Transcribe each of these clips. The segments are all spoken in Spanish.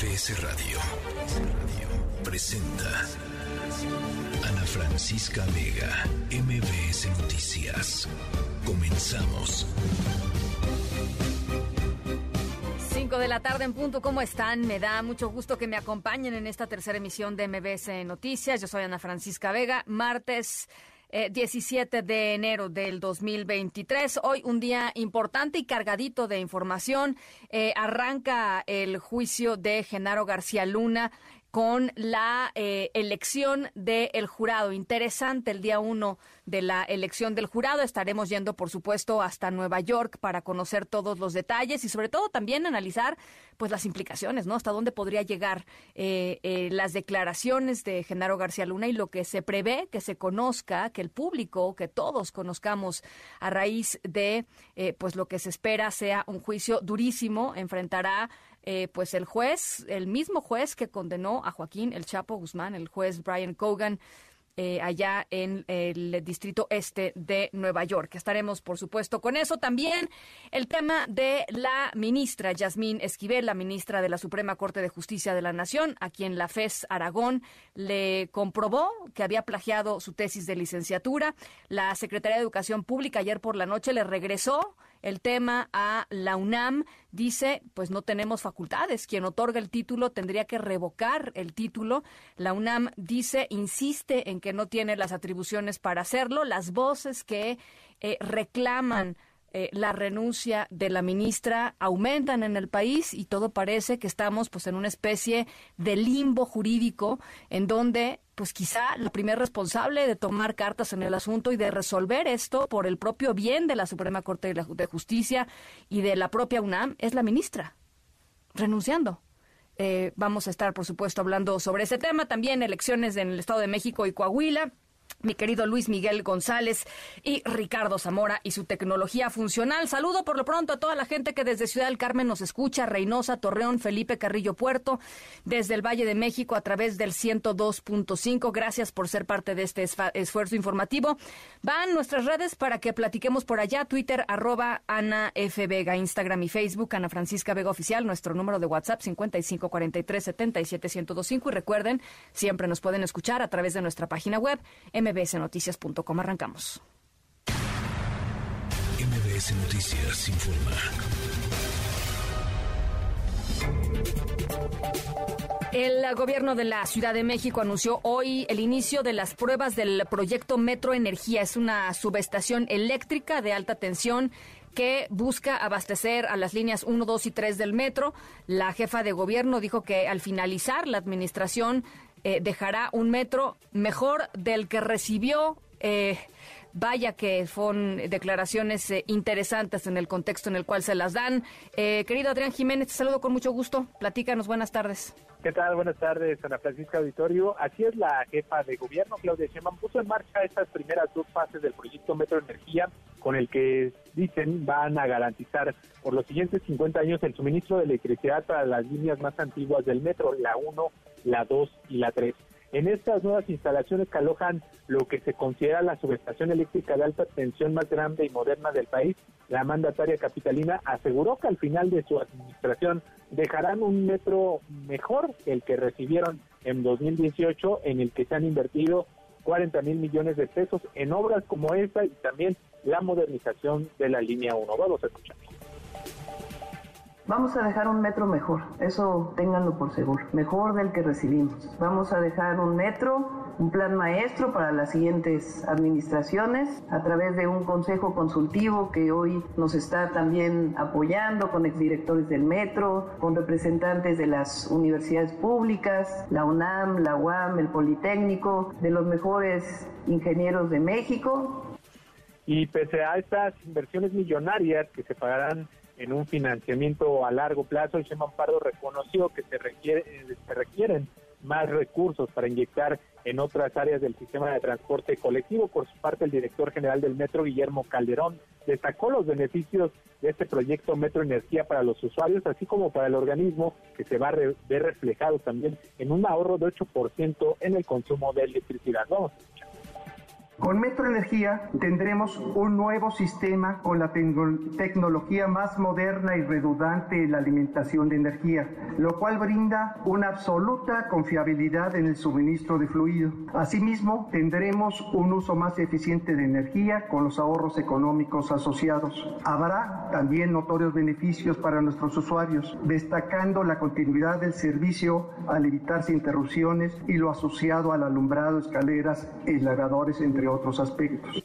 MBS Radio presenta Ana Francisca Vega, MBS Noticias. Comenzamos. 5 de la tarde en punto, ¿cómo están? Me da mucho gusto que me acompañen en esta tercera emisión de MBS Noticias. Yo soy Ana Francisca Vega, martes 17 eh, de enero del 2023. Hoy un día importante y cargadito de información. Eh, arranca el juicio de Genaro García Luna con la eh, elección del jurado. Interesante el día uno de la elección del jurado. Estaremos yendo, por supuesto, hasta Nueva York para conocer todos los detalles y sobre todo también analizar pues las implicaciones, ¿no? Hasta dónde podría llegar eh, eh, las declaraciones de Genaro García Luna y lo que se prevé que se conozca, que el público, que todos conozcamos a raíz de pues lo que se espera sea un juicio durísimo. Enfrentará eh, pues el juez, el mismo juez que condenó a Joaquín El Chapo Guzmán, el juez Brian Cogan, eh, allá en el distrito este de Nueva York. Estaremos, por supuesto, con eso. También el tema de la ministra Yasmín Esquivel, la ministra de la Suprema Corte de Justicia de la Nación, a quien la FES Aragón le comprobó que había plagiado su tesis de licenciatura. La Secretaría de Educación Pública ayer por la noche le regresó el tema a la UNAM. Dice, pues no tenemos facultades. Quien otorga el título tendría que revocar el título. La UNAM dice, insiste en que no tiene las atribuciones para hacerlo. Las voces que eh, reclaman eh, la renuncia de la ministra aumentan en el país y todo parece que estamos pues en una especie de limbo jurídico en donde pues quizá la primer responsable de tomar cartas en el asunto y de resolver esto por el propio bien de la Suprema Corte de Justicia y de la propia UNAM es la ministra, renunciando. Eh, vamos a estar, por supuesto, hablando sobre ese tema. También elecciones en el Estado de México y Coahuila mi querido Luis Miguel González y Ricardo Zamora y su tecnología funcional. Saludo por lo pronto a toda la gente que desde Ciudad del Carmen nos escucha, Reynosa, Torreón, Felipe Carrillo Puerto, desde el Valle de México a través del 102.5. Gracias por ser parte de este esfuerzo informativo. Van nuestras redes para que platiquemos por allá, Twitter arroba Ana F. Vega, Instagram y Facebook, Ana Francisca Vega Oficial, nuestro número de WhatsApp 5543 y recuerden, siempre nos pueden escuchar a través de nuestra página web, mbsnoticias.com. Arrancamos. MBS Noticias informa. El gobierno de la Ciudad de México anunció hoy el inicio de las pruebas del proyecto Metro Energía. Es una subestación eléctrica de alta tensión que busca abastecer a las líneas 1, 2 y 3 del metro. La jefa de gobierno dijo que al finalizar la administración eh, dejará un metro mejor del que recibió. Eh, vaya que son declaraciones eh, interesantes en el contexto en el cual se las dan. querido Adrián Jiménez, te saludo con mucho gusto. Platícanos, buenas tardes. ¿Qué tal? Buenas tardes, Ana Francisca Auditorio. Así es, la jefa de gobierno, Claudia Sheinbaum, puso en marcha estas primeras dos fases del proyecto Metro Energía, con el que dicen van a garantizar por los siguientes 50 años el suministro de electricidad para las líneas más antiguas del metro, la 1, la 2 y la 3. En estas nuevas instalaciones que alojan lo que se considera la subestación eléctrica de alta tensión más grande y moderna del país, la mandataria capitalina aseguró que al final de su administración dejarán un metro mejor que el que recibieron en 2018, en el que se han invertido 40 mil millones de pesos en obras como esta y también la modernización de la línea 1. Vamos a escuchar. Vamos a dejar un metro mejor, eso ténganlo por seguro, mejor del que recibimos. Vamos a dejar un metro, un plan maestro para las siguientes administraciones a través de un consejo consultivo que hoy nos está también apoyando con exdirectores del metro, con representantes de las universidades públicas, la UNAM, la UAM, el Politécnico, de los mejores ingenieros de México. Y pese a estas inversiones millonarias que se pagarán en un financiamiento a largo plazo, el Sheinbaum Pardo reconoció que se, requiere, se requieren más recursos para inyectar en otras áreas del sistema de transporte colectivo. Por su parte, el director general del Metro, Guillermo Calderón, destacó los beneficios de este proyecto Metro Energía para los usuarios, así como para el organismo, que se va a ver reflejado también en un ahorro de 8% en el consumo de electricidad. Con Metro Energía tendremos un nuevo sistema con la tecnología más moderna y redundante en la alimentación de energía, lo cual brinda una absoluta confiabilidad en el suministro de fluido. Asimismo, tendremos un uso más eficiente de energía con los ahorros económicos asociados. Habrá también notorios beneficios para nuestros usuarios, destacando la continuidad del servicio al evitarse interrupciones y lo asociado al alumbrado, escaleras e elevadores, entre otros aspectos.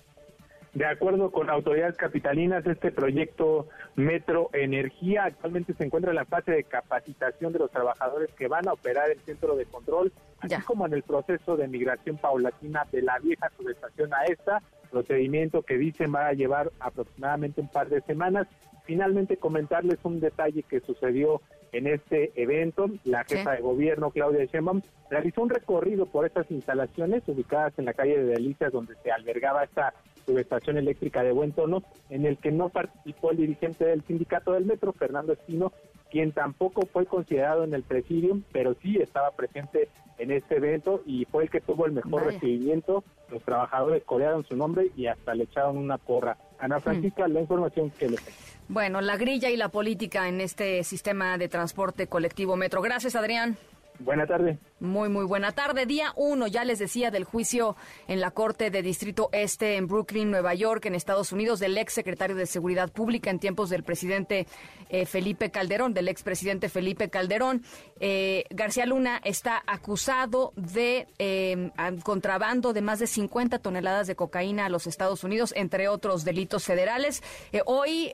De acuerdo con autoridades capitalinas, este proyecto Metro Energía actualmente se encuentra en la fase de capacitación de los trabajadores que van a operar el centro de control, así como en el proceso de migración paulatina de la vieja subestación a esta, procedimiento que dicen va a llevar aproximadamente un par de semanas. Finalmente comentarles un detalle que sucedió en este evento. La jefa de gobierno, Claudia Sheinbaum, realizó un recorrido por estas instalaciones ubicadas en la calle de Delicias, donde se albergaba esta subestación eléctrica de buen tono, en el que no participó el dirigente del sindicato del metro, Fernando Espino, quien tampoco fue considerado en el presidium, pero sí estaba presente en este evento y fue el que tuvo el mejor recibimiento. Los trabajadores corearon su nombre y hasta le echaron una porra. Ana Francisca, la información que le tengo. Bueno, la grilla y la política en este sistema de transporte colectivo metro. Gracias, Adrián. Buena tarde. Muy, muy buena tarde. Día uno, ya les decía, del juicio en la Corte de Distrito Este en Brooklyn, Nueva York, en Estados Unidos, del ex secretario de Seguridad Pública en tiempos del presidente eh, Felipe Calderón, del expresidente Felipe Calderón. Eh, García Luna está acusado de eh, contrabando de más de 50 toneladas de cocaína a los Estados Unidos, entre otros delitos federales. hoy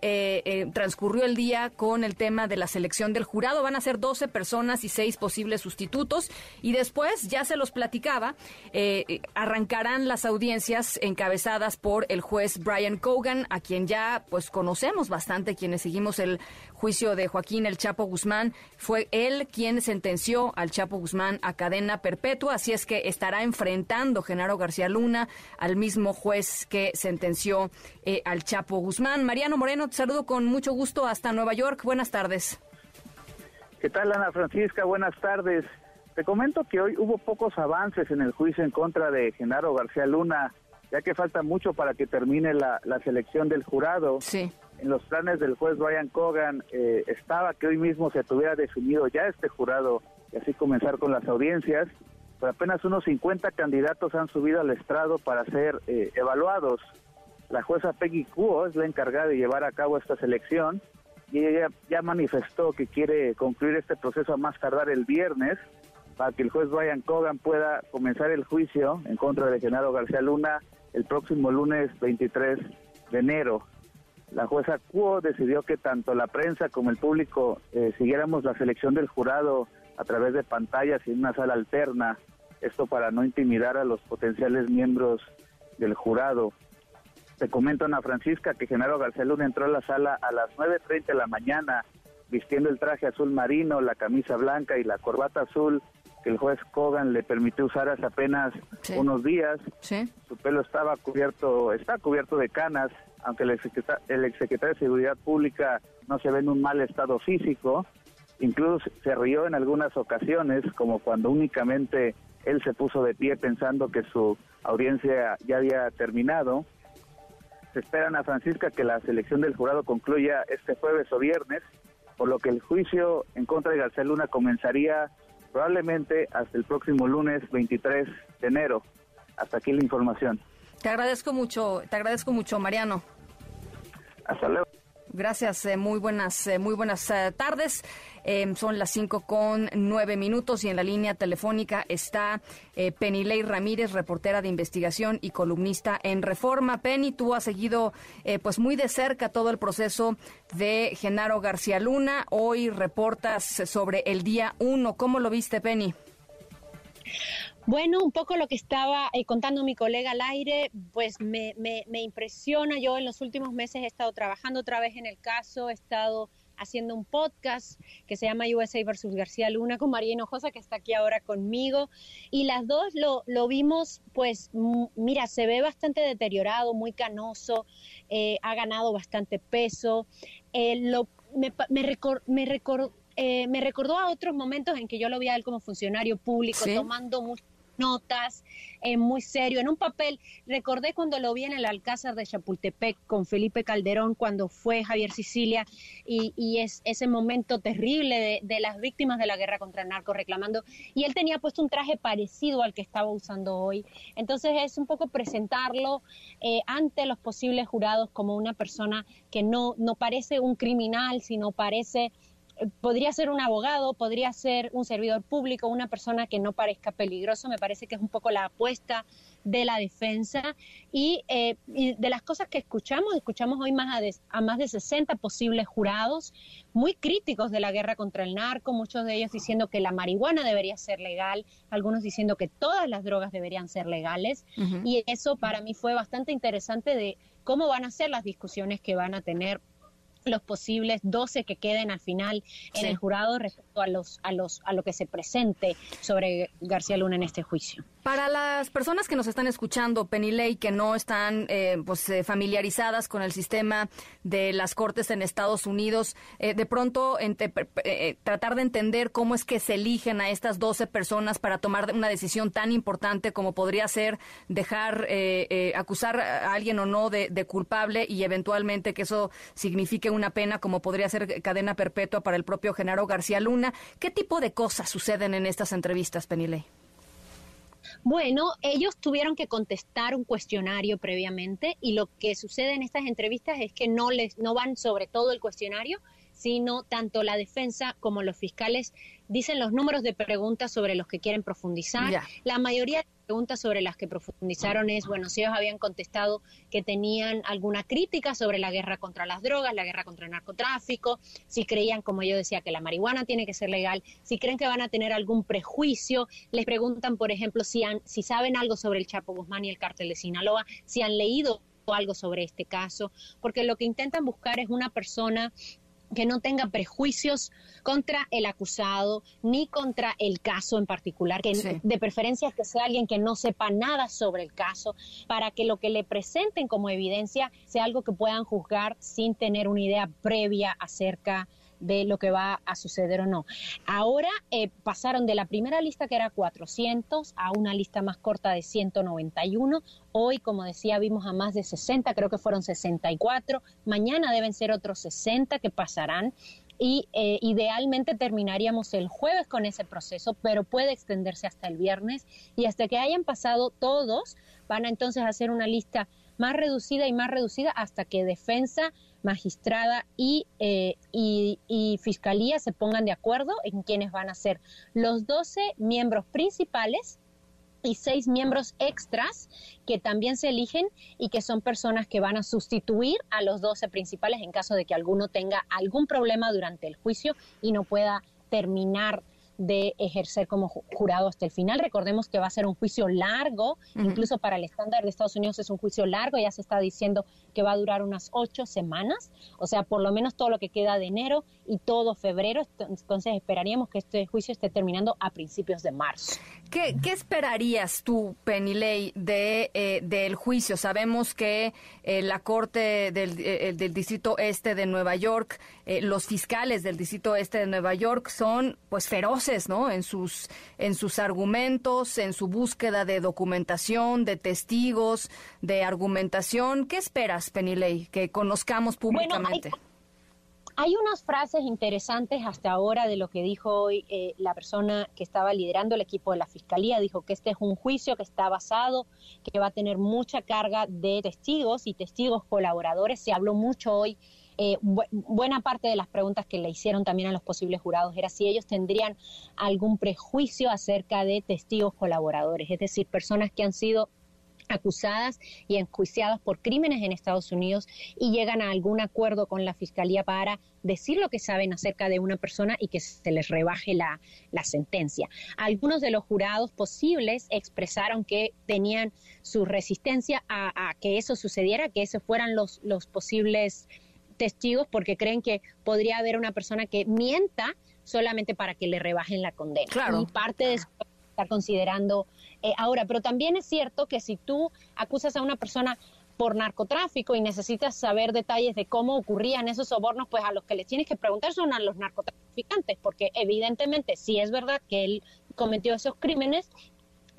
transcurrió el día con el tema de la selección del jurado. Van a ser 12 personas y 6 posibles sustitutos y después, ya se los platicaba, eh, arrancarán las audiencias encabezadas por el juez Brian Cogan, a quien ya pues conocemos bastante quienes seguimos el juicio de Joaquín El Chapo Guzmán. Fue él quien sentenció al Chapo Guzmán a cadena perpetua, así es que estará enfrentando Genaro García Luna al mismo juez que sentenció eh, al Chapo Guzmán. Mariano Moreno, te saludo con mucho gusto hasta Nueva York. Buenas tardes. ¿Qué tal, Ana Francisca? Buenas tardes. Te comento que hoy hubo pocos avances en el juicio en contra de Genaro García Luna, ya que falta mucho para que termine la, selección del jurado. Sí. En los planes del juez Brian Cogan eh, estaba que hoy mismo se tuviera definido ya este jurado y así comenzar con las audiencias, pero apenas unos 50 candidatos han subido al estrado para ser eh, evaluados. La jueza Peggy Kuo es la encargada de llevar a cabo esta selección y ella ya manifestó que quiere concluir este proceso a más tardar el viernes para que el juez Brian Cogan pueda comenzar el juicio en contra de Genaro García Luna el próximo lunes 23 de enero. La jueza Cuo decidió que tanto la prensa como el público eh, siguiéramos la selección del jurado a través de pantallas y en una sala alterna, esto para no intimidar a los potenciales miembros del jurado. Te comento, Ana Francisca, que Genaro García Luna entró a la sala a las 9.30 de la mañana vistiendo el traje azul marino, la camisa blanca y la corbata azul que el juez Kogan le permitió usar hace apenas unos días. Su pelo estaba cubierto, está cubierto de canas, aunque el, el exsecretario de Seguridad Pública no se ve en un mal estado físico. Incluso se rió en algunas ocasiones, como cuando únicamente él se puso de pie pensando que su audiencia ya había terminado. Se espera, a Francisca, que la selección del jurado concluya este jueves o viernes, por lo que el juicio en contra de García Luna comenzaría probablemente hasta el próximo lunes 23 de enero. Hasta aquí la información. Te agradezco mucho, te agradezco mucho, Mariano. Hasta luego. Gracias, eh, muy buenas, eh, muy buenas eh, tardes. Em, son las cinco con nueve minutos y en la línea telefónica está Penilei Ramírez, reportera de investigación y columnista en Reforma. Penny, tú has seguido pues muy de cerca todo el proceso de Genaro García Luna. Hoy reportas sobre el día uno. ¿Cómo lo viste, Penny? Bueno, un poco lo que estaba eh, contando mi colega al aire, pues me, me, impresiona. Yo en los últimos meses he estado trabajando otra vez en el caso, he estado haciendo un podcast que se llama USA versus García Luna con María Hinojosa, que está aquí ahora conmigo. Y las dos lo, lo vimos, pues, mira, se ve bastante deteriorado, muy canoso, eh, ha ganado bastante peso. Eh, lo, me, me, me, me recordó a otros momentos en que yo lo vi a él como funcionario público, tomando mucho notas, eh, muy serio, en un papel. Recordé cuando lo vi en el Alcázar de Chapultepec con Felipe Calderón cuando fue Javier Sicilia y, es ese momento terrible de, las víctimas de la guerra contra el narco reclamando. Y él tenía puesto un traje parecido al que estaba usando hoy. Entonces es un poco presentarlo eh, ante los posibles jurados como una persona que no, no parece un criminal, sino parece podría ser un abogado, podría ser un servidor público, una persona que no parezca peligroso. Me parece que es un poco la apuesta de la defensa. Y, eh, de las cosas que escuchamos, escuchamos hoy más a, a, más de 60 posibles jurados muy críticos de la guerra contra el narco, muchos de ellos diciendo que la marihuana debería ser legal, algunos diciendo que todas las drogas deberían ser legales. Y eso para mí fue bastante interesante de cómo van a ser las discusiones que van a tener los posibles 12 que queden al final en el jurado respecto a los a los a lo que se presente sobre García Luna en este juicio. Para las personas que nos están escuchando, Penny que no están eh, pues, eh, familiarizadas con el sistema de las cortes en Estados Unidos, eh, de pronto tratar de entender cómo es que se eligen a estas 12 personas para tomar una decisión tan importante como podría ser dejar acusar a alguien o no de, de culpable y eventualmente que eso signifique una pena como podría ser cadena perpetua para el propio Genaro García Luna. ¿Qué tipo de cosas suceden en estas entrevistas, Penny bueno, ellos tuvieron que contestar un cuestionario previamente y lo que sucede en estas entrevistas es que no les no van sobre todo el cuestionario, sino tanto la defensa como los fiscales dicen los números de preguntas sobre los que quieren profundizar. La mayoría de preguntas sobre las que profundizaron es, bueno, si ellos habían contestado que tenían alguna crítica sobre la guerra contra las drogas, la guerra contra el narcotráfico, si creían, como yo decía, que la marihuana tiene que ser legal, si creen que van a tener algún prejuicio, les preguntan, por ejemplo, si, han, si saben algo sobre el Chapo Guzmán y el cártel de Sinaloa, si han leído algo sobre este caso, porque lo que intentan buscar es una persona que no tenga prejuicios contra el acusado ni contra el caso en particular, que de preferencia que sea alguien que no sepa nada sobre el caso, para que lo que le presenten como evidencia sea algo que puedan juzgar sin tener una idea previa acerca de lo que va a suceder o no. Ahora eh, pasaron de la primera lista que era 400 a una lista más corta de 191. Hoy, como decía, vimos a más de 60, creo que fueron 64. Mañana deben ser otros 60 que pasarán y eh, idealmente terminaríamos el jueves con ese proceso, pero puede extenderse hasta el viernes y hasta que hayan pasado todos, van a entonces hacer una lista más reducida y más reducida hasta que defensa magistrada eh, y, y, fiscalía se pongan de acuerdo en quiénes van a ser los 12 miembros principales y seis miembros extras que también se eligen y que son personas que van a sustituir a los 12 principales en caso de que alguno tenga algún problema durante el juicio y no pueda terminar de ejercer como jurado hasta el final. Recordemos que va a ser un juicio largo, incluso para el estándar de Estados Unidos es un juicio largo, ya se está diciendo que va a durar unas ocho semanas, o sea, por lo menos todo lo que queda de enero y todo febrero, entonces esperaríamos que este juicio esté terminando a principios de marzo. ¿Qué, esperarías tú, Penny de, eh, del juicio? Sabemos que eh, la Corte del, eh, del, Distrito Este de Nueva York, los fiscales del Distrito Este de Nueva York son pues feroces ¿no? En sus, en sus argumentos, en su búsqueda de documentación, de testigos, de argumentación. ¿Qué esperas, Penilei, que conozcamos públicamente? hay, unas frases interesantes hasta ahora de lo que dijo hoy eh, la persona que estaba liderando el equipo de la Fiscalía. Dijo que este es un juicio que está basado, que va a tener mucha carga de testigos y testigos colaboradores. Se habló mucho hoy eh, buena parte de las preguntas que le hicieron también a los posibles jurados era si ellos tendrían algún prejuicio acerca de testigos colaboradores, es decir, personas que han sido acusadas y enjuiciadas por crímenes en Estados Unidos y llegan a algún acuerdo con la Fiscalía para decir lo que saben acerca de una persona y que se les rebaje la, sentencia. Algunos de los jurados posibles expresaron que tenían su resistencia a, que eso sucediera, que esos fueran los, los posibles testigos porque creen que podría haber una persona que mienta solamente para que le rebajen la condena. Claro. Y parte de eso está considerando eh, ahora, pero también es cierto que si tú acusas a una persona por narcotráfico y necesitas saber detalles de cómo ocurrían esos sobornos, pues a los que les tienes que preguntar son a los narcotraficantes, porque evidentemente si es verdad que él cometió esos crímenes,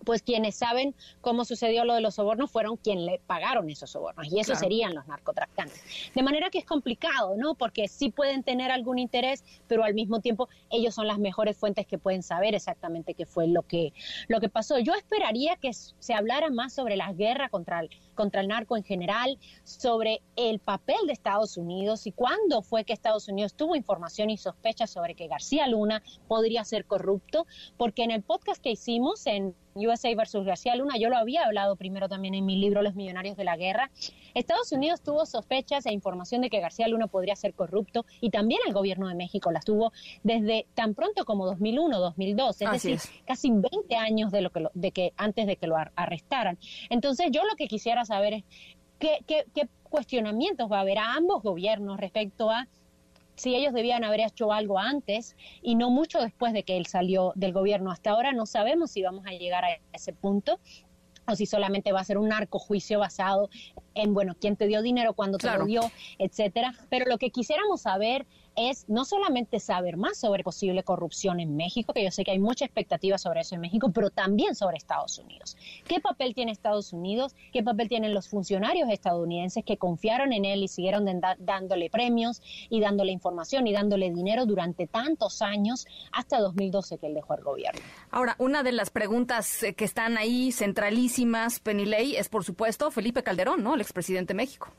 pues quienes saben cómo sucedió lo de los sobornos fueron quienes le pagaron esos sobornos y esos serían los narcotraficantes. De manera que es complicado, ¿no? Porque sí pueden tener algún interés, pero al mismo tiempo ellos son las mejores fuentes que pueden saber exactamente qué fue lo que, lo que pasó. Yo esperaría que se hablara más sobre la guerra contra el, contra el narco en general, sobre el papel de Estados Unidos y cuándo fue que Estados Unidos tuvo información y sospechas sobre que García Luna podría ser corrupto, porque en el podcast que hicimos en USA versus García Luna, yo lo había hablado primero también en mi libro Los Millonarios de la Guerra. Estados Unidos tuvo sospechas e información de que García Luna podría ser corrupto y también el gobierno de México las tuvo desde tan pronto como 2001, 2002, es decir, casi 20 años de lo que de que antes de que lo arrestaran. Entonces, yo lo que quisiera saber es qué, qué, qué cuestionamientos va a haber a ambos gobiernos respecto a si ellos debían haber hecho algo antes y no mucho después de que él salió del gobierno. Hasta ahora no sabemos si vamos a llegar a ese punto o si solamente va a ser un narcojuicio basado en, bueno, quién te dio dinero, cuándo te lo dio, etcétera. Pero lo que quisiéramos saber es no solamente saber más sobre posible corrupción en México, que yo sé que hay mucha expectativa sobre eso en México, pero también sobre Estados Unidos. ¿Qué papel tiene Estados Unidos? ¿Qué papel tienen los funcionarios estadounidenses que confiaron en él y siguieron dándole premios y dándole información y dándole dinero durante tantos años hasta 2012 que él dejó el gobierno? Ahora, una de las preguntas eh, que están ahí centralísimas, Penilei, es por supuesto Felipe Calderón, ¿no? El expresidente de México.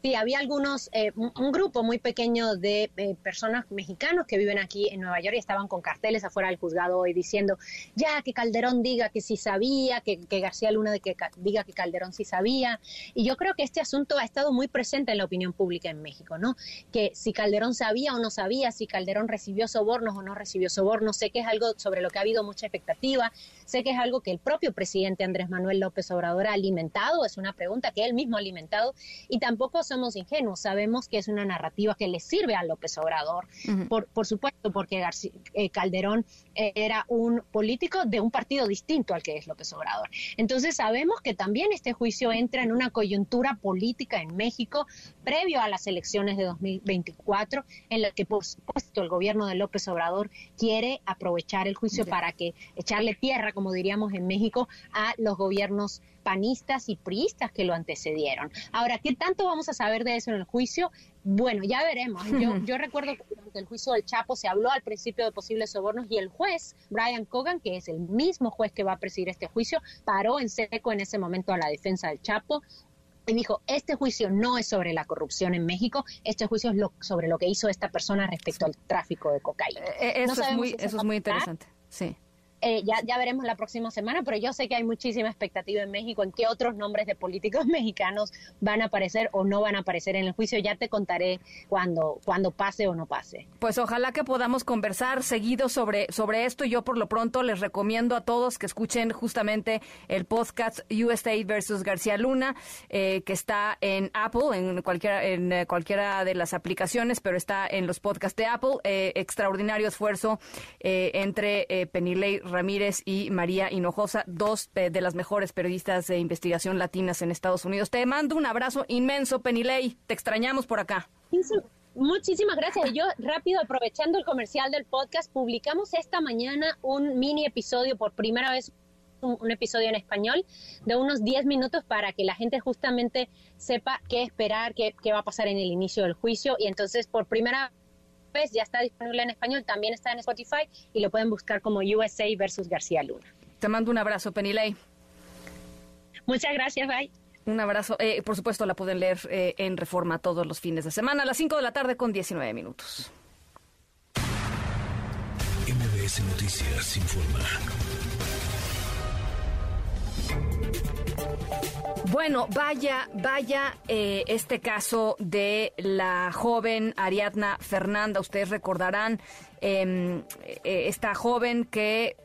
Sí, había algunos, eh, un grupo muy pequeño de eh, personas mexicanos que viven aquí en Nueva York y estaban con carteles afuera del juzgado hoy diciendo, ya que Calderón diga que sí sabía, que, García Luna de que diga que Calderón sí sabía. Y yo creo que este asunto ha estado muy presente en la opinión pública en México, ¿no? Que si Calderón sabía o no sabía, si Calderón recibió sobornos o no recibió sobornos, sé que es algo sobre lo que ha habido mucha expectativa, sé que es algo que el propio presidente Andrés Manuel López Obrador ha alimentado, es una pregunta que él mismo ha alimentado y tampoco somos ingenuos, sabemos que es una narrativa que le sirve a López Obrador, por, por, supuesto, porque eh, Calderón eh, era un político de un partido distinto al que es López Obrador. Entonces sabemos que también este juicio entra en una coyuntura política en México previo a las elecciones de 2024, en la que por supuesto el gobierno de López Obrador quiere aprovechar el juicio para que echarle tierra, como diríamos en México, a los gobiernos panistas y priistas que lo antecedieron. Ahora, ¿qué tanto vamos a saber de eso en el juicio? Bueno, ya veremos. Yo, yo recuerdo que durante el juicio del Chapo se habló al principio de posibles sobornos y el juez, Brian Cogan, que es el mismo juez que va a presidir este juicio, paró en seco en ese momento a la defensa del Chapo y dijo, este juicio no es sobre la corrupción en México, este juicio es lo, sobre lo que hizo esta persona respecto al tráfico de cocaína. Eh, eh, eso, es muy, eso es muy interesante, sí. Eh, ya, ya veremos la próxima semana, pero yo sé que hay muchísima expectativa en México en qué otros nombres de políticos mexicanos van a aparecer o no van a aparecer en el juicio. Ya te contaré cuando, cuando pase o no pase. Pues ojalá que podamos conversar seguido sobre, sobre esto. Yo por lo pronto les recomiendo a todos que escuchen justamente el podcast USA versus García Luna, eh, que está en Apple, en cualquiera, en eh, cualquiera de las aplicaciones, pero está en los podcasts de Apple. extraordinario esfuerzo entre Penilei Ramírez y María Hinojosa, dos de las mejores periodistas de investigación latinas en Estados Unidos. Te mando un abrazo inmenso, Penilei. Te extrañamos por acá. Muchísimas gracias. Yo rápido, aprovechando el comercial del podcast, publicamos esta mañana un mini episodio por primera vez un, episodio en español de unos 10 minutos para que la gente justamente sepa qué esperar, qué, qué va a pasar en el inicio del juicio. Y entonces, por primera ya está disponible en español, también está en Spotify y lo pueden buscar como USA versus García Luna. Te mando un abrazo, Penilei. Muchas gracias, bye. Un abrazo. Eh, por supuesto, la pueden leer eh, en Reforma todos los fines de semana a las 5 de la tarde con 19 minutos. MBS Noticias informa. Bueno, vaya, vaya eh, este caso de la joven Ariadna Fernanda. Ustedes recordarán em, eh, esta joven que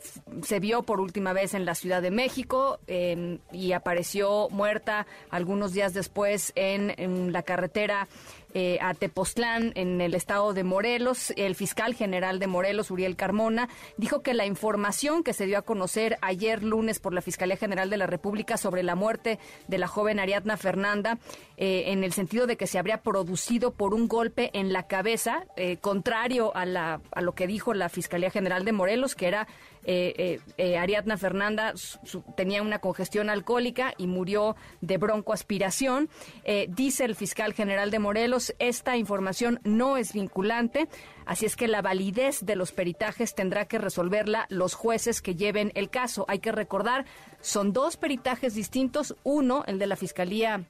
se vio por última vez en la Ciudad de México em, y apareció muerta algunos días después en, la carretera eh, a Tepoztlán, en el estado de Morelos. El fiscal general de Morelos, Uriel Carmona, dijo que la información que se dio a conocer ayer lunes por la Fiscalía General de la República sobre la muerte de la joven Ariadna Fernanda, eh, en el sentido de que se habría producido por un golpe en la cabeza, eh, contrario a, la, a lo que dijo la Fiscalía General de Morelos, que era eh, eh, Ariadna Fernanda tenía una congestión alcohólica y murió de broncoaspiración. Eh, dice el fiscal general de Morelos, esta información no es vinculante, así es que la validez de los peritajes tendrá que resolverla los jueces que lleven el caso. Hay que recordar, son dos peritajes distintos, uno, el de la Fiscalía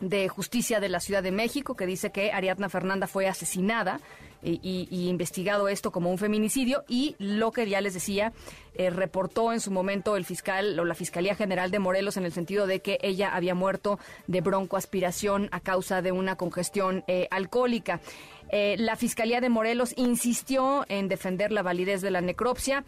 de Justicia de la Ciudad de México, que dice que Ariadna Fernanda fue asesinada y, investigado esto como un feminicidio y lo que ya les decía, eh, reportó en su momento el fiscal o la Fiscalía General de Morelos en el sentido de que ella había muerto de broncoaspiración a causa de una congestión eh, alcohólica. Eh, la Fiscalía de Morelos insistió en defender la validez de la necropsia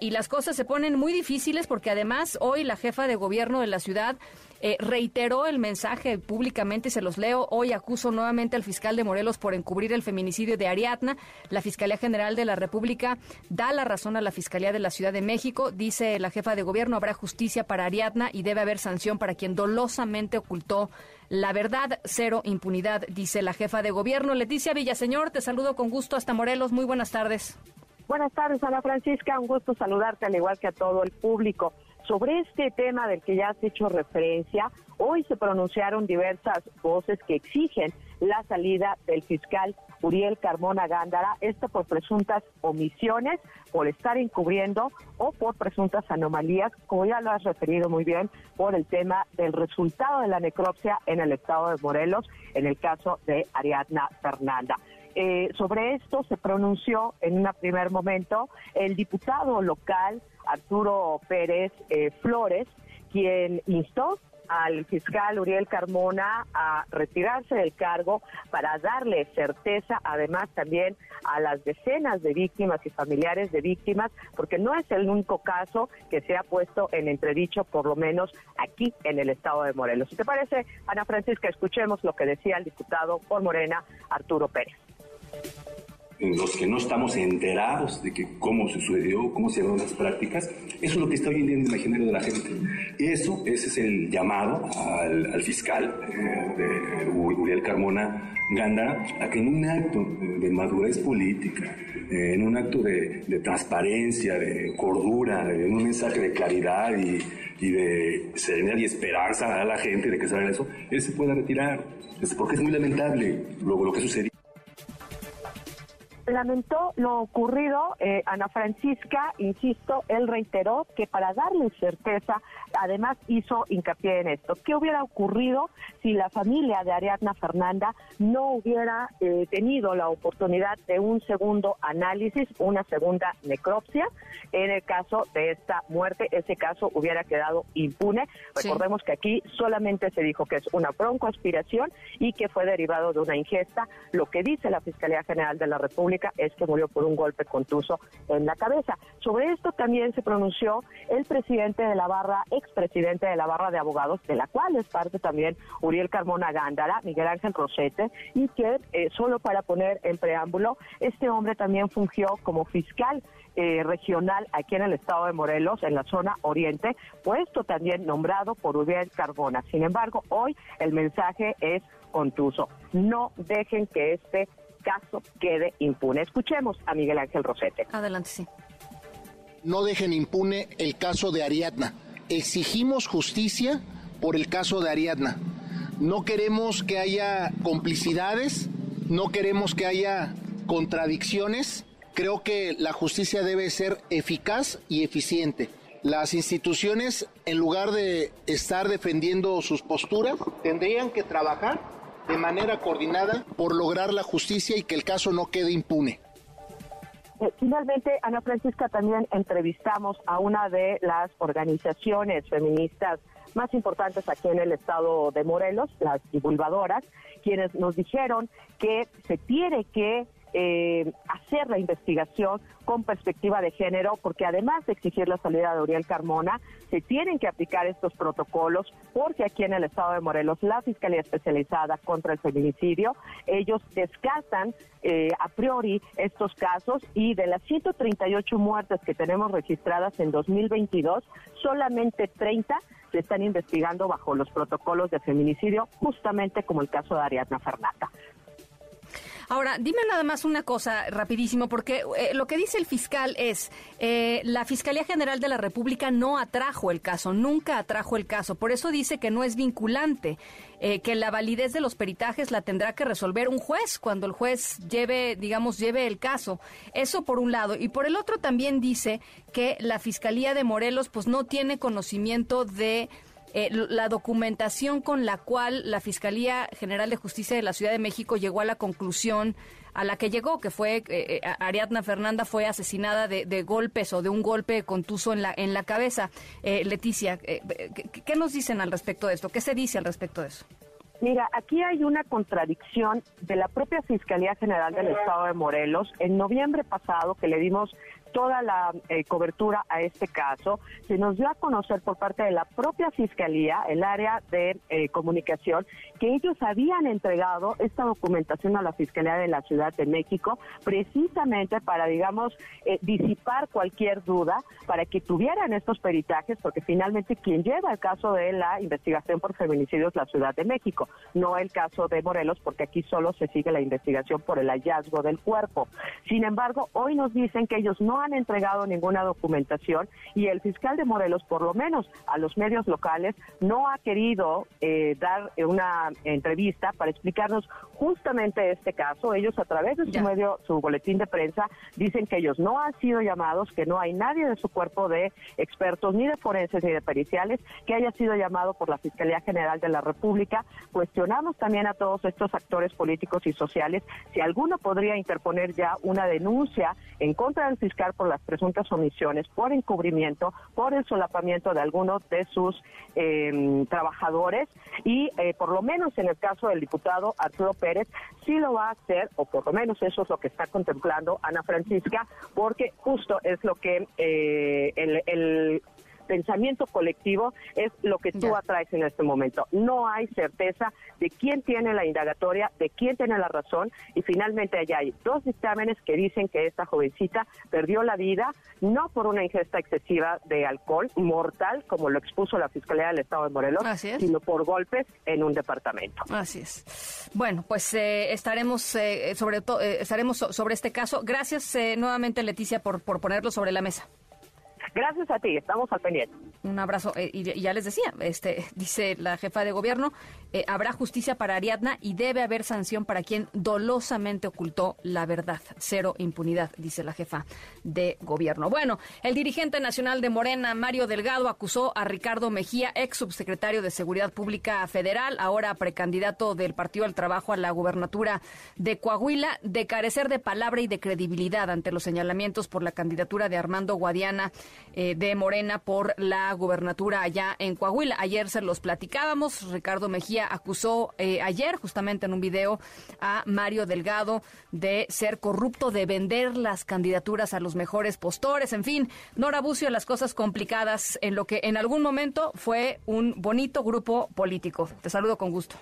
y las cosas se ponen muy difíciles porque además hoy la jefa de gobierno de la ciudad eh, reiteró el mensaje públicamente, se los leo, hoy acuso nuevamente al fiscal de Morelos por encubrir el feminicidio de Ariadna. La Fiscalía General de la República da la razón a la Fiscalía de la Ciudad de México. Dice la jefa de gobierno, habrá justicia para Ariadna y debe haber sanción para quien dolosamente ocultó la verdad, cero impunidad, dice la jefa de gobierno. Leticia Villaseñor, te saludo con gusto hasta Morelos. Muy buenas tardes. Buenas tardes, Ana Francisca. Un gusto saludarte, al igual que a todo el público. Sobre este tema del que ya has hecho referencia, hoy se pronunciaron diversas voces que exigen la salida del fiscal Uriel Carmona Gándara, esto por presuntas omisiones, por estar encubriendo o por presuntas anomalías, como ya lo has referido muy bien, por el tema del resultado de la necropsia en el estado de Morelos, en el caso de Ariadna Fernanda. Eh, sobre esto se pronunció en un primer momento el diputado local Arturo Pérez eh, Flores, quien instó al fiscal Uriel Carmona a retirarse del cargo para darle certeza, además también a las decenas de víctimas y familiares de víctimas, porque no es el único caso que se ha puesto en entredicho, por lo menos aquí en el estado de Morelos. Si te parece, Ana Francisca, escuchemos lo que decía el diputado por Morena, Arturo Pérez los que no estamos enterados de que cómo sucedió, cómo se llevaron las prácticas, eso es lo que está hoy en día en el imaginario de la gente. Eso, ese es el llamado al, fiscal eh, de Uriel Carmona Gándara a que en un acto de, madurez política, eh, en un acto de, transparencia, de cordura, en un mensaje de claridad y, de serenidad y esperanza a la gente de que salga eso, él se pueda retirar. porque es muy lamentable luego lo que sucedió lamentó lo ocurrido, eh, Ana Francisca, insisto, él reiteró que para darle certeza, además hizo hincapié en esto. ¿Qué hubiera ocurrido si la familia de Ariadna Fernanda no hubiera eh, tenido la oportunidad de un segundo análisis, una segunda necropsia? En el caso de esta muerte, ese caso hubiera quedado impune. Recordemos que aquí solamente se dijo que es una broncoaspiración y que fue derivado de una ingesta. Lo que dice la Fiscalía General de la República es que murió por un golpe contuso en la cabeza. Sobre esto también se pronunció el presidente de la barra, expresidente de la barra de abogados, de la cual es parte también Uriel Carmona Gándara, Miguel Ángel Rosete, y que eh, solo para poner en preámbulo, este hombre también fungió como fiscal eh, regional aquí en el estado de Morelos, en la zona oriente, puesto también nombrado por Uriel Carbona. Sin embargo, hoy el mensaje es contuso. No dejen que este caso quede impune. Escuchemos a Miguel Ángel Rosete. Adelante, sí. No dejen impune el caso de Ariadna. Exigimos justicia por el caso de Ariadna. No queremos que haya complicidades, no queremos que haya contradicciones. Creo que la justicia debe ser eficaz y eficiente. Las instituciones, en lugar de estar defendiendo sus posturas, tendrían que trabajar de manera coordinada por lograr la justicia y que el caso no quede impune. Eh, finalmente, Ana Francisca, también entrevistamos a una de las organizaciones feministas más importantes aquí en el estado de Morelos, las divulgadoras, quienes nos dijeron que se tiene que eh, hacer la investigación con perspectiva de género, porque además de exigir la salida de Uriel Carmona, se tienen que aplicar estos protocolos, porque aquí en el estado de Morelos, la Fiscalía Especializada contra el Feminicidio, ellos descartan eh, a priori estos casos y de las 138 muertes que tenemos registradas en 2022, solamente 30 se están investigando bajo los protocolos de feminicidio, justamente como el caso de Ariadna Fernanda. Ahora, dime nada más una cosa rapidísimo, porque eh, lo que dice el fiscal es, eh, la Fiscalía General de la República no atrajo el caso, nunca atrajo el caso, por eso dice que no es vinculante, eh, que la validez de los peritajes la tendrá que resolver un juez cuando el juez lleve, digamos, lleve el caso. Eso por un lado. Y por el otro también dice que la Fiscalía de Morelos pues no tiene conocimiento de eh, la documentación con la cual la Fiscalía General de Justicia de la Ciudad de México llegó a la conclusión a la que llegó, que fue eh, eh, Ariadna Fernanda fue asesinada de, golpes o de un golpe contuso en la, en la cabeza. Leticia, ¿qué nos dicen al respecto de esto? ¿Qué se dice al respecto de eso? Mira, aquí hay una contradicción de la propia Fiscalía General del Estado de Morelos. En noviembre pasado, que le dimos toda la eh, cobertura a este caso. Se nos dio a conocer por parte de la propia Fiscalía, el área de eh, comunicación, que ellos habían entregado esta documentación a la Fiscalía de la Ciudad de México precisamente para, digamos, eh, disipar cualquier duda, para que tuvieran estos peritajes, porque finalmente quien lleva el caso de la investigación por feminicidio es la Ciudad de México, no el caso de Morelos, porque aquí solo se sigue la investigación por el hallazgo del cuerpo. Sin embargo, hoy nos dicen que ellos no han entregado ninguna documentación y el fiscal de Morelos, por lo menos a los medios locales, no ha querido eh, dar una entrevista para explicarnos justamente este caso. Ellos a través de su medio, su boletín de prensa, dicen que ellos no han sido llamados, que no hay nadie de su cuerpo de expertos, ni de forenses, ni de periciales, que haya sido llamado por la Fiscalía General de la República. Cuestionamos también a todos estos actores políticos y sociales si alguno podría interponer ya una denuncia en contra del fiscal por las presuntas omisiones, por encubrimiento, por el solapamiento de algunos de sus em, trabajadores y eh, por lo menos en el caso del diputado Arturo Pérez sí lo va a hacer, o por lo menos eso es lo que está contemplando Ana Francisca, porque justo es lo que eh, el pensamiento colectivo es lo que tú atraes en este momento. No hay certeza de quién tiene la indagatoria, de quién tiene la razón y finalmente allá hay dos dictámenes que dicen que esta jovencita perdió la vida no por una ingesta excesiva de alcohol mortal, como lo expuso la Fiscalía del Estado de Morelos, sino por golpes en un departamento. Así es. Bueno, pues eh, estaremos eh, sobre todo eh, estaremos sobre este caso. Gracias nuevamente Leticia por por ponerlo sobre la mesa. Gracias a ti, estamos al pendiente. Un abrazo. Eh, y, ya les decía, este, dice la jefa de gobierno, eh, habrá justicia para Ariadna y debe haber sanción para quien dolosamente ocultó la verdad. Cero impunidad, dice la jefa de gobierno. Bueno, el dirigente nacional de Morena, Mario Delgado, acusó a Ricardo Mejía, ex subsecretario de Seguridad Pública Federal, ahora precandidato del Partido del Trabajo a la gubernatura de Coahuila, de carecer de palabra y de credibilidad ante los señalamientos por la candidatura de Armando Guadiana eh, de Morena por la gubernatura allá en Coahuila. Ayer se los platicábamos. Ricardo Mejía acusó eh, ayer, justamente en un video, a Mario Delgado de ser corrupto, de vender las candidaturas a los mejores postores. En fin, Nora Bucio, las cosas complicadas en lo que en algún momento fue un bonito grupo político. Te saludo con gusto.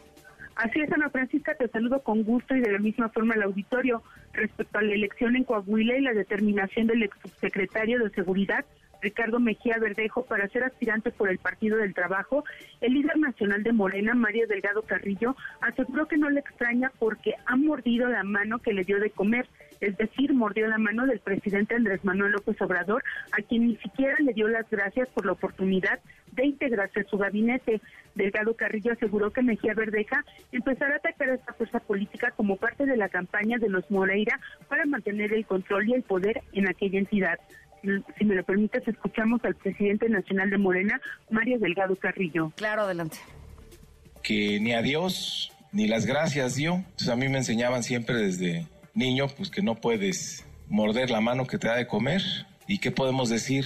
Así es, Ana Francisca, te saludo con gusto y de la misma forma al auditorio respecto a la elección en Coahuila y la determinación del ex subsecretario de Seguridad Ricardo Mejía Verdejo para ser aspirante por el Partido del Trabajo, el líder nacional de Morena, Mario Delgado Carrillo, aseguró que no le extraña porque ha mordido la mano que le dio de comer, es decir, mordió la mano del presidente Andrés Manuel López Obrador, a quien ni siquiera le dio las gracias por la oportunidad de integrarse a su gabinete. Delgado Carrillo aseguró que Mejía Verdeja empezará a atacar a esta fuerza política como parte de la campaña de los Moreira para mantener el control y el poder en aquella entidad si me lo permites, escuchamos al presidente nacional de Morena, Mario Delgado Carrillo. Claro, adelante. Que ni a Dios ni las gracias dio. Entonces a mí me enseñaban siempre desde niño, pues que no puedes morder la mano que te da de comer. ¿Y qué podemos decir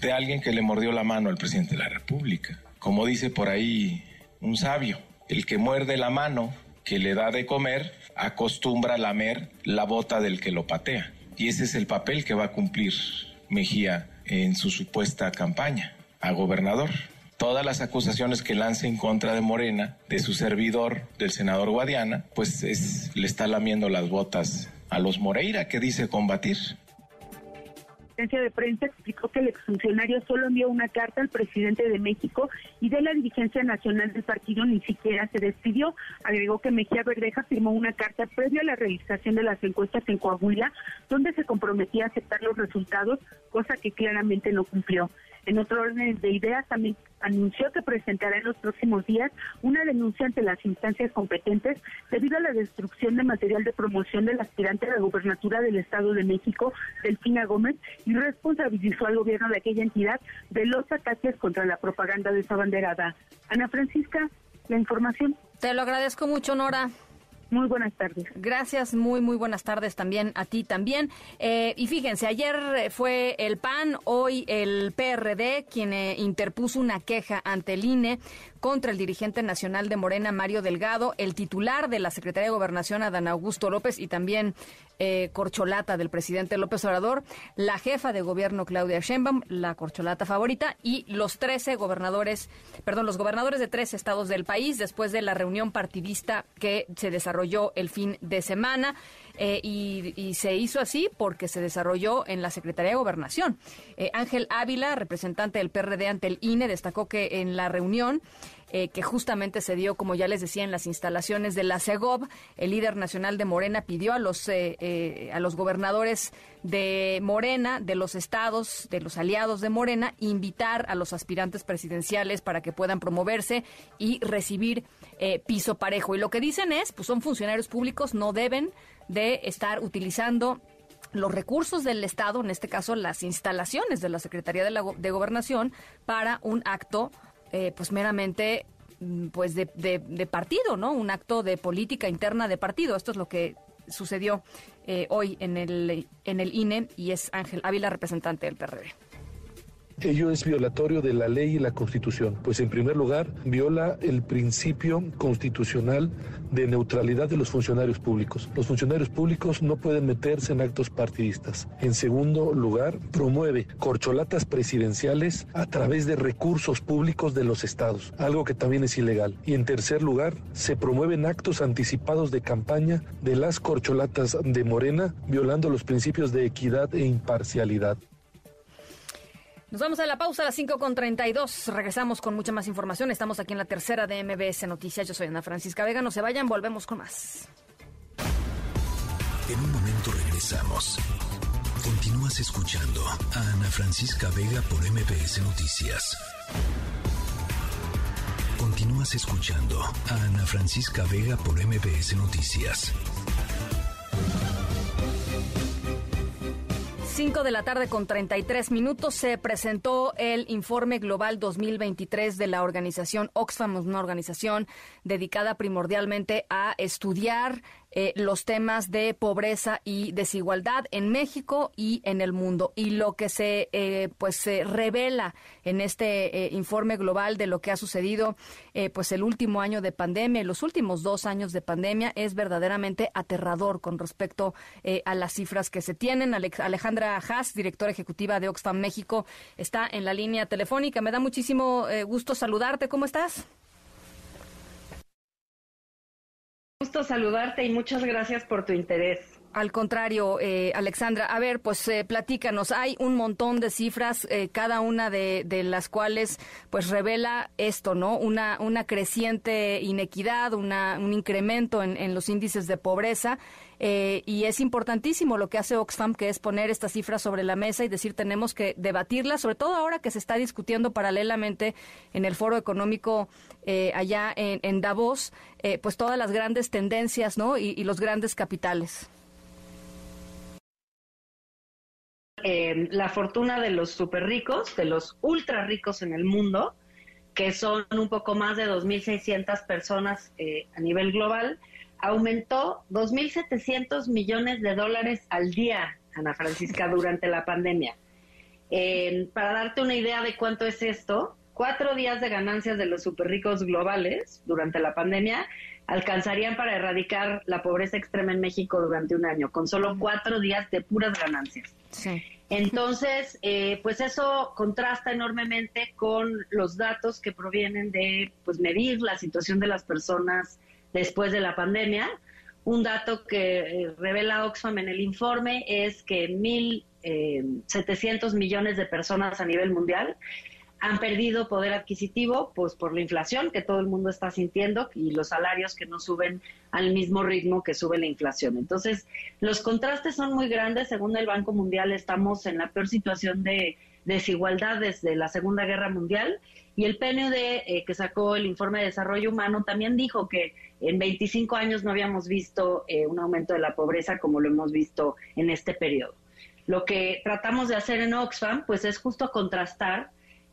de alguien que le mordió la mano al presidente de la República? Como dice por ahí un sabio, el que muerde la mano que le da de comer acostumbra a lamer la bota del que lo patea. Y ese es el papel que va a cumplir Mejía en su supuesta campaña a gobernador. Todas las acusaciones que lance en contra de Morena, de su servidor, del senador Guadiana, pues es, le está lamiendo las botas a los Moreira que dice combatir de prensa explicó que el exfuncionario solo envió una carta al presidente de México y de la dirigencia nacional del partido ni siquiera se despidió. Agregó que Mejía Verdeja firmó una carta previa a la realización de las encuestas en Coahuila, donde se comprometía a aceptar los resultados, cosa que claramente no cumplió. En otro orden de ideas, también anunció que presentará en los próximos días una denuncia ante las instancias competentes debido a la destrucción de material de promoción del aspirante a la gubernatura del Estado de México, Delfina Gómez, y responsabilizó al gobierno de aquella entidad de los ataques contra la propaganda de esa banderada. Ana Francisca, la información. Te lo agradezco mucho, Nora. Muy buenas tardes. Gracias, muy, muy buenas tardes también a ti también. Eh, y fíjense, ayer fue el PAN, hoy el PRD, quien eh, interpuso una queja ante el INE contra el dirigente nacional de Morena, Mario Delgado, el titular de la Secretaría de Gobernación, Adán Augusto López, y también eh, corcholata del presidente López Obrador, la jefa de gobierno, Claudia Sheinbaum, la corcholata favorita, y los 13 gobernadores, perdón, los gobernadores de tres estados del país, después de la reunión partidista que se desarrolló el fin de semana. Eh, y, se hizo así porque se desarrolló en la Secretaría de Gobernación. Eh, Ángel Ávila, representante del PRD ante el INE, destacó que en la reunión eh, que justamente se dio, como ya les decía, en las instalaciones de la CEGOB. El líder nacional de Morena pidió a los, a los gobernadores de Morena, de los estados, de los aliados de Morena, invitar a los aspirantes presidenciales para que puedan promoverse y recibir piso parejo. Y lo que dicen es, pues son funcionarios públicos, no deben de estar utilizando los recursos del Estado, en este caso las instalaciones de la Secretaría de, la, de Gobernación, para un acto eh, pues meramente mm, pues de, de, partido, ¿no? Un acto de política interna de partido. Esto es lo que sucedió eh, hoy en el, en el INE y es Ángel Ávila, representante del PRD. Ello es violatorio de la ley y la constitución, pues en primer lugar viola el principio constitucional de neutralidad de los funcionarios públicos. Los funcionarios públicos no pueden meterse en actos partidistas. En segundo lugar, promueve corcholatas presidenciales a través de recursos públicos de los estados, algo que también es ilegal. Y en tercer lugar, se promueven actos anticipados de campaña de las corcholatas de Morena, violando los principios de equidad e imparcialidad. Nos vamos a la pausa a las 5.32. Regresamos con mucha más información. Estamos aquí en la tercera de MBS Noticias. Yo soy Ana Francisca Vega. No se vayan, volvemos con más. En un momento regresamos. Continúas escuchando a Ana Francisca Vega por MBS Noticias. Continúas escuchando a Ana Francisca Vega por MBS Noticias. 5 de la tarde con 33 minutos se presentó el informe global 2023 de la organización Oxfam, una organización dedicada primordialmente a estudiar eh, los temas de pobreza y desigualdad en México y en el mundo. Y lo que se eh, pues se revela en este eh, informe global de lo que ha sucedido pues el último año de pandemia y los últimos dos años de pandemia es verdaderamente aterrador con respecto a las cifras que se tienen. Alejandra Haas, directora ejecutiva de Oxfam México, está en la línea telefónica. Me da muchísimo gusto saludarte. ¿Cómo estás? Gusto saludarte y muchas gracias por tu interés. Al contrario, eh, Alexandra, a ver, pues eh, platícanos, hay un montón de cifras, eh, cada una de, las cuales pues revela esto, ¿no? Una, una creciente inequidad, una, un incremento en, en los índices de pobreza. Eh, y es importantísimo lo que hace Oxfam, que es poner estas cifras sobre la mesa y decir tenemos que debatirlas, sobre todo ahora que se está discutiendo paralelamente en el foro económico eh, allá en, Davos, eh, pues todas las grandes tendencias ¿no? y, los grandes capitales. la fortuna de los super ricos, de los ultra ricos en el mundo, que son un poco más de 2.600 personas a nivel global, aumentó 2.700 millones de dólares al día, Ana Francisca, durante la pandemia. para darte una idea de cuánto es esto, cuatro días de ganancias de los super ricos globales durante la pandemia alcanzarían para erradicar la pobreza extrema en México durante un año, con solo cuatro días de puras ganancias. Entonces, eh, pues eso contrasta enormemente con los datos que provienen de pues, medir la situación de las personas después de la pandemia. Un dato que eh, revela Oxfam en el informe es que 1.700 eh, millones de personas a nivel mundial han perdido poder adquisitivo pues por la inflación que todo el mundo está sintiendo y los salarios que no suben al mismo ritmo que sube la inflación. Entonces, los contrastes son muy grandes. Según el Banco Mundial, estamos en la peor situación de desigualdad desde la Segunda Guerra Mundial. Y el PNUD, eh, que sacó el informe de desarrollo humano, también dijo que en 25 años no habíamos visto eh, un aumento de la pobreza como lo hemos visto en este periodo. Lo que tratamos de hacer en Oxfam, pues es justo contrastar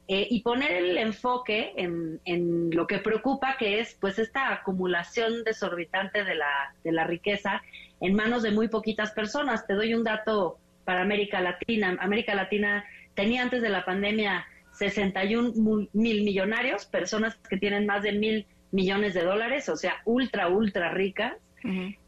eh, y poner el enfoque en, lo que preocupa, que es pues esta acumulación desorbitante de la, de la riqueza en manos de muy poquitas personas. Te doy un dato para América Latina. América Latina tenía antes de la pandemia 61 mil millonarios, personas que tienen más de mil millones de dólares, o sea, ultra, ultra ricas.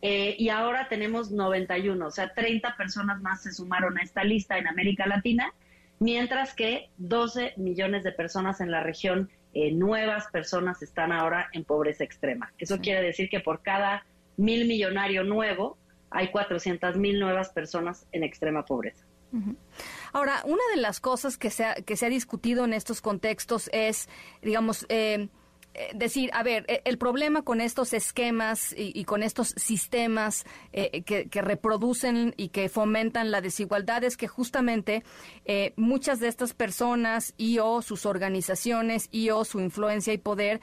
Eh, y ahora tenemos 91, o sea, 30 personas más se sumaron a esta lista en América Latina mientras que 12 millones de personas en la región, eh, nuevas personas, están ahora en pobreza extrema. Eso quiere decir que por cada mil millonario nuevo hay 400 mil nuevas personas en extrema pobreza. Ahora, una de las cosas que se ha, que se ha discutido en estos contextos es, digamos, eh, eh, decir, a ver, e, el problema con estos esquemas y, con estos sistemas eh, que, reproducen y que fomentan la desigualdad es que justamente muchas de estas personas y o sus organizaciones y o su influencia y poder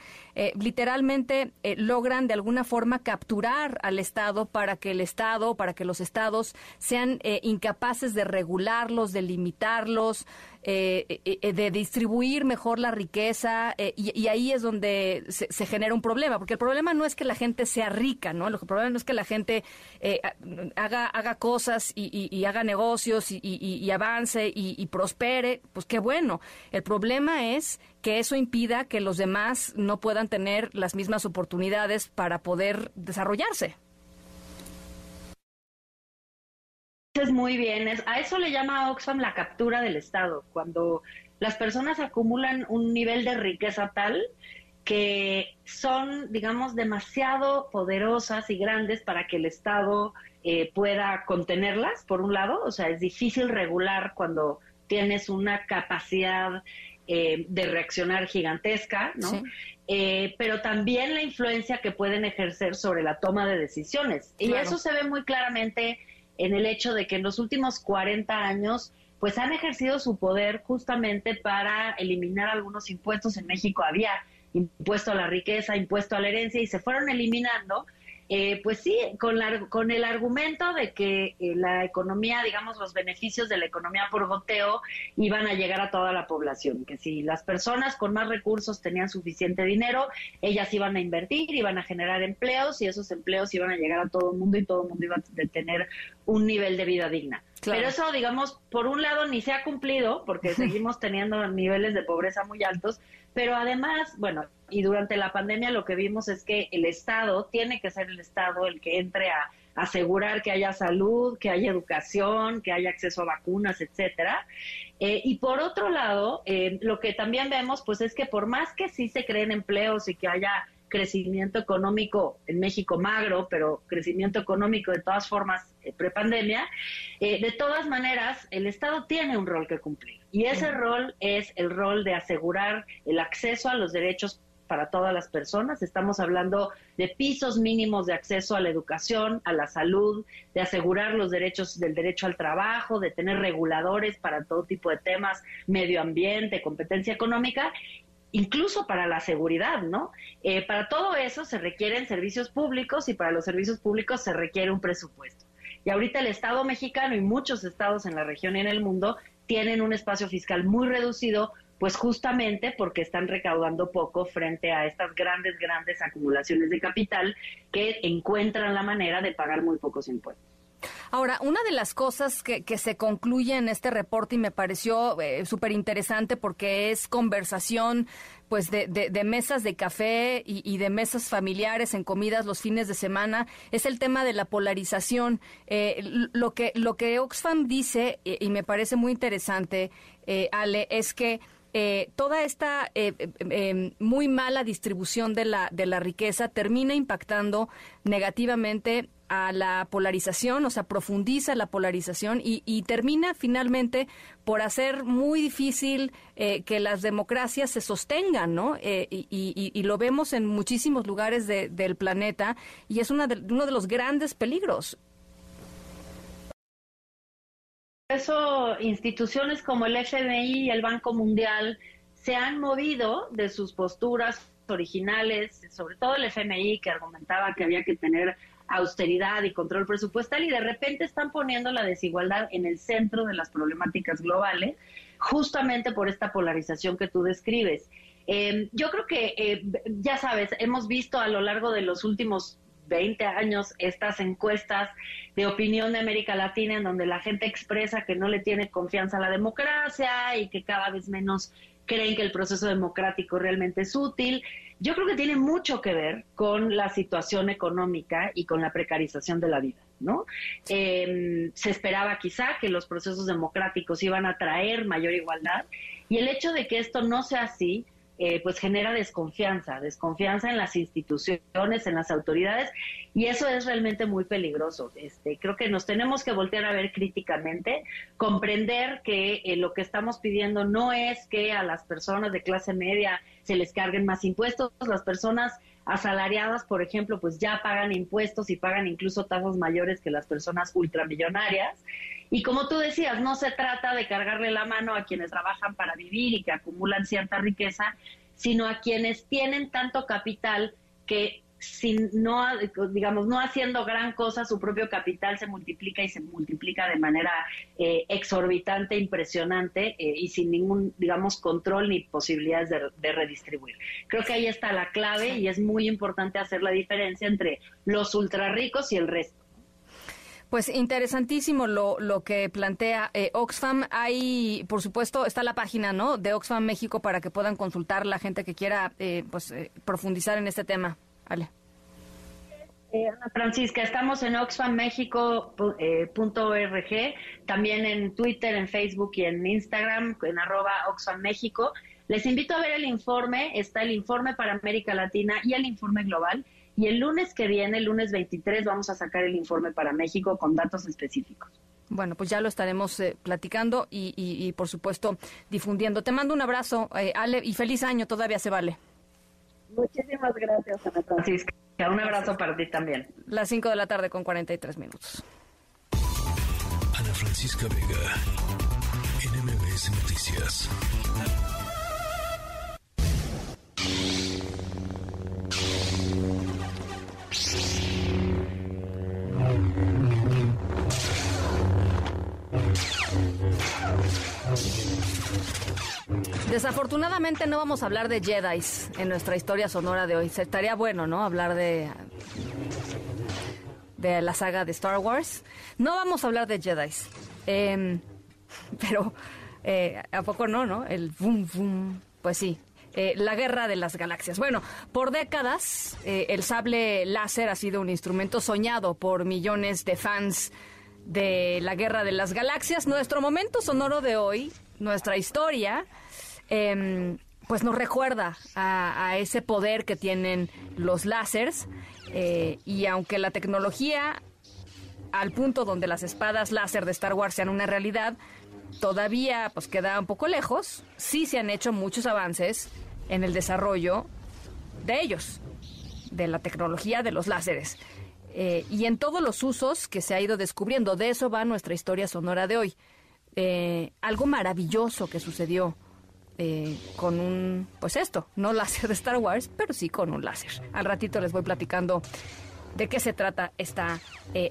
literalmente logran de alguna forma capturar al Estado para que el Estado, para que los Estados sean incapaces de regularlos, de limitarlos, eh, eh, eh, de distribuir mejor la riqueza y, ahí es donde se, genera un problema, porque el problema no es que la gente sea rica, ¿no? El problema no es que la gente haga, haga cosas y, haga negocios y, avance y, prospere, pues qué bueno. El problema es que eso impida que los demás no puedan tener las mismas oportunidades para poder desarrollarse. muy bien, a eso le llama Oxfam la captura del Estado, cuando las personas acumulan un nivel de riqueza tal que son, digamos, demasiado poderosas y grandes para que el Estado eh, pueda contenerlas, por un lado, o sea, es difícil regular cuando tienes una capacidad eh, de reaccionar gigantesca, ¿no? Eh, pero también la influencia que pueden ejercer sobre la toma de decisiones. Y eso se ve muy claramente en el hecho de que en los últimos 40 años pues han ejercido su poder justamente para eliminar algunos impuestos. En México había impuesto a la riqueza, impuesto a la herencia y se fueron eliminando eh, pues sí, con, con el argumento de que eh, la economía, digamos, los beneficios de la economía por goteo iban a llegar a toda la población, que si las personas con más recursos tenían suficiente dinero, ellas iban a invertir, iban a generar empleos y esos empleos iban a llegar a todo el mundo y todo el mundo iba a tener un nivel de vida digna. Pero eso, digamos, por un lado ni se ha cumplido, porque seguimos teniendo niveles de pobreza muy altos, pero además, bueno, y durante la pandemia lo que vimos es que el Estado tiene que ser el Estado el que entre a asegurar que haya salud, que haya educación, que haya acceso a vacunas, etcétera. Eh, y por otro lado, eh, lo que también vemos, pues es que por más que sí se creen empleos y que haya crecimiento económico en México magro, pero crecimiento económico de todas formas eh, prepandemia, eh, de todas maneras el Estado tiene un rol que cumplir. Y ese rol es el rol de asegurar el acceso a los derechos para todas las personas. Estamos hablando de pisos mínimos de acceso a la educación, a la salud, de asegurar los derechos del derecho al trabajo, de tener reguladores para todo tipo de temas, medio ambiente, competencia económica incluso para la seguridad, ¿no? Eh, para todo eso se requieren servicios públicos y para los servicios públicos se requiere un presupuesto. Y ahorita el Estado mexicano y muchos estados en la región y en el mundo tienen un espacio fiscal muy reducido, pues justamente porque están recaudando poco frente a estas grandes, grandes acumulaciones de capital que encuentran la manera de pagar muy pocos impuestos. Ahora, una de las cosas que, se concluye en este reporte y me pareció eh, súper interesante porque es conversación pues de, de, mesas de café y, de mesas familiares en comidas los fines de semana es el tema de la polarización. Eh, lo que lo que Oxfam dice y me parece muy interesante, Ale, es que eh, toda esta eh, eh, muy mala distribución de la, de la riqueza termina impactando negativamente a la polarización, o sea, profundiza la polarización y, termina finalmente por hacer muy difícil que las democracias se sostengan, ¿no? Y, lo vemos en muchísimos lugares del planeta y es una uno de los grandes peligros eso instituciones como el FMI y el Banco Mundial se han movido de sus posturas originales, sobre todo el FMI que argumentaba que había que tener austeridad y control presupuestal y de repente están poniendo la desigualdad en el centro de las problemáticas globales, justamente por esta polarización que tú describes. Eh, yo creo que, eh, ya sabes, hemos visto a lo largo de los últimos 20 años estas encuestas de opinión de América Latina en donde la gente expresa que no le tiene confianza a la democracia y que cada vez menos creen que el proceso democrático realmente es útil. Yo creo que tiene mucho que ver con la situación económica y con la precarización de la vida, ¿no? Em, se esperaba quizá que los procesos democráticos iban a traer mayor igualdad y el hecho de que esto no sea así eh, pues genera desconfianza, desconfianza en las instituciones, en las autoridades, y eso es realmente muy peligroso. Este, creo que nos tenemos que voltear a ver críticamente, comprender que eh, lo que estamos pidiendo no es que a las personas de clase media se les carguen más impuestos, las personas asalariadas, por ejemplo, pues ya pagan impuestos y pagan incluso tasas mayores que las personas ultramillonarias. Y como tú decías, no se trata de cargarle la mano a quienes trabajan para vivir y que acumulan cierta riqueza, sino a quienes tienen tanto capital que sin no digamos no haciendo gran cosa su propio capital se multiplica y se multiplica de manera eh, exorbitante impresionante eh, y sin ningún digamos control ni posibilidades de, redistribuir creo que ahí está la clave y es muy importante hacer la diferencia entre los ultra ricos y el resto pues interesantísimo lo, lo que plantea eh, Oxfam. Hay, por supuesto, está la página ¿no? de Oxfam México para que puedan consultar la gente que quiera eh, pues, profundizar en este tema. Ale. Ana Francisca, estamos en oxfammexico.org, también en Twitter, en Facebook y en Instagram, en arroba Oxfam México. Les invito a ver el informe, está el informe para América Latina y el informe global. Y el lunes que viene, el lunes 23, vamos a sacar el informe para México con datos específicos. Bueno, pues ya lo estaremos eh, platicando y, por supuesto, difundiendo. Te mando un abrazo, eh, Ale, y feliz año, todavía se vale. Muchísimas gracias, Ana Francisca. Un abrazo para ti también. Las 5 de la tarde con 43 minutos. Ana Francisca Vega, NMBS Noticias. Desafortunadamente no vamos a hablar de Jedi en nuestra historia sonora de hoy. Estaría bueno, ¿no? Hablar de de la saga de Star Wars. No vamos a hablar de Jedi. Em, pero eh, a poco no, ¿no? El boom boom. Pues sí. Eh, la guerra de las galaxias. Bueno, por décadas eh, el sable láser ha sido un instrumento soñado por millones de fans de la guerra de las galaxias. Nuestro momento sonoro de hoy, nuestra historia, Em, pues nos recuerda a, ese poder que tienen los láseres eh, y aunque la tecnología al punto donde las espadas láser de Star Wars sean una realidad todavía pues queda un poco lejos, sí se han hecho muchos avances en el desarrollo de ellos, de la tecnología de los láseres. Eh, y en todos los usos que se ha ido descubriendo. De eso va nuestra historia sonora de hoy. Eh, algo maravilloso que sucedió eh, con un, pues esto, no láser de Star Wars, pero sí con un láser. Al ratito les voy platicando de qué se trata este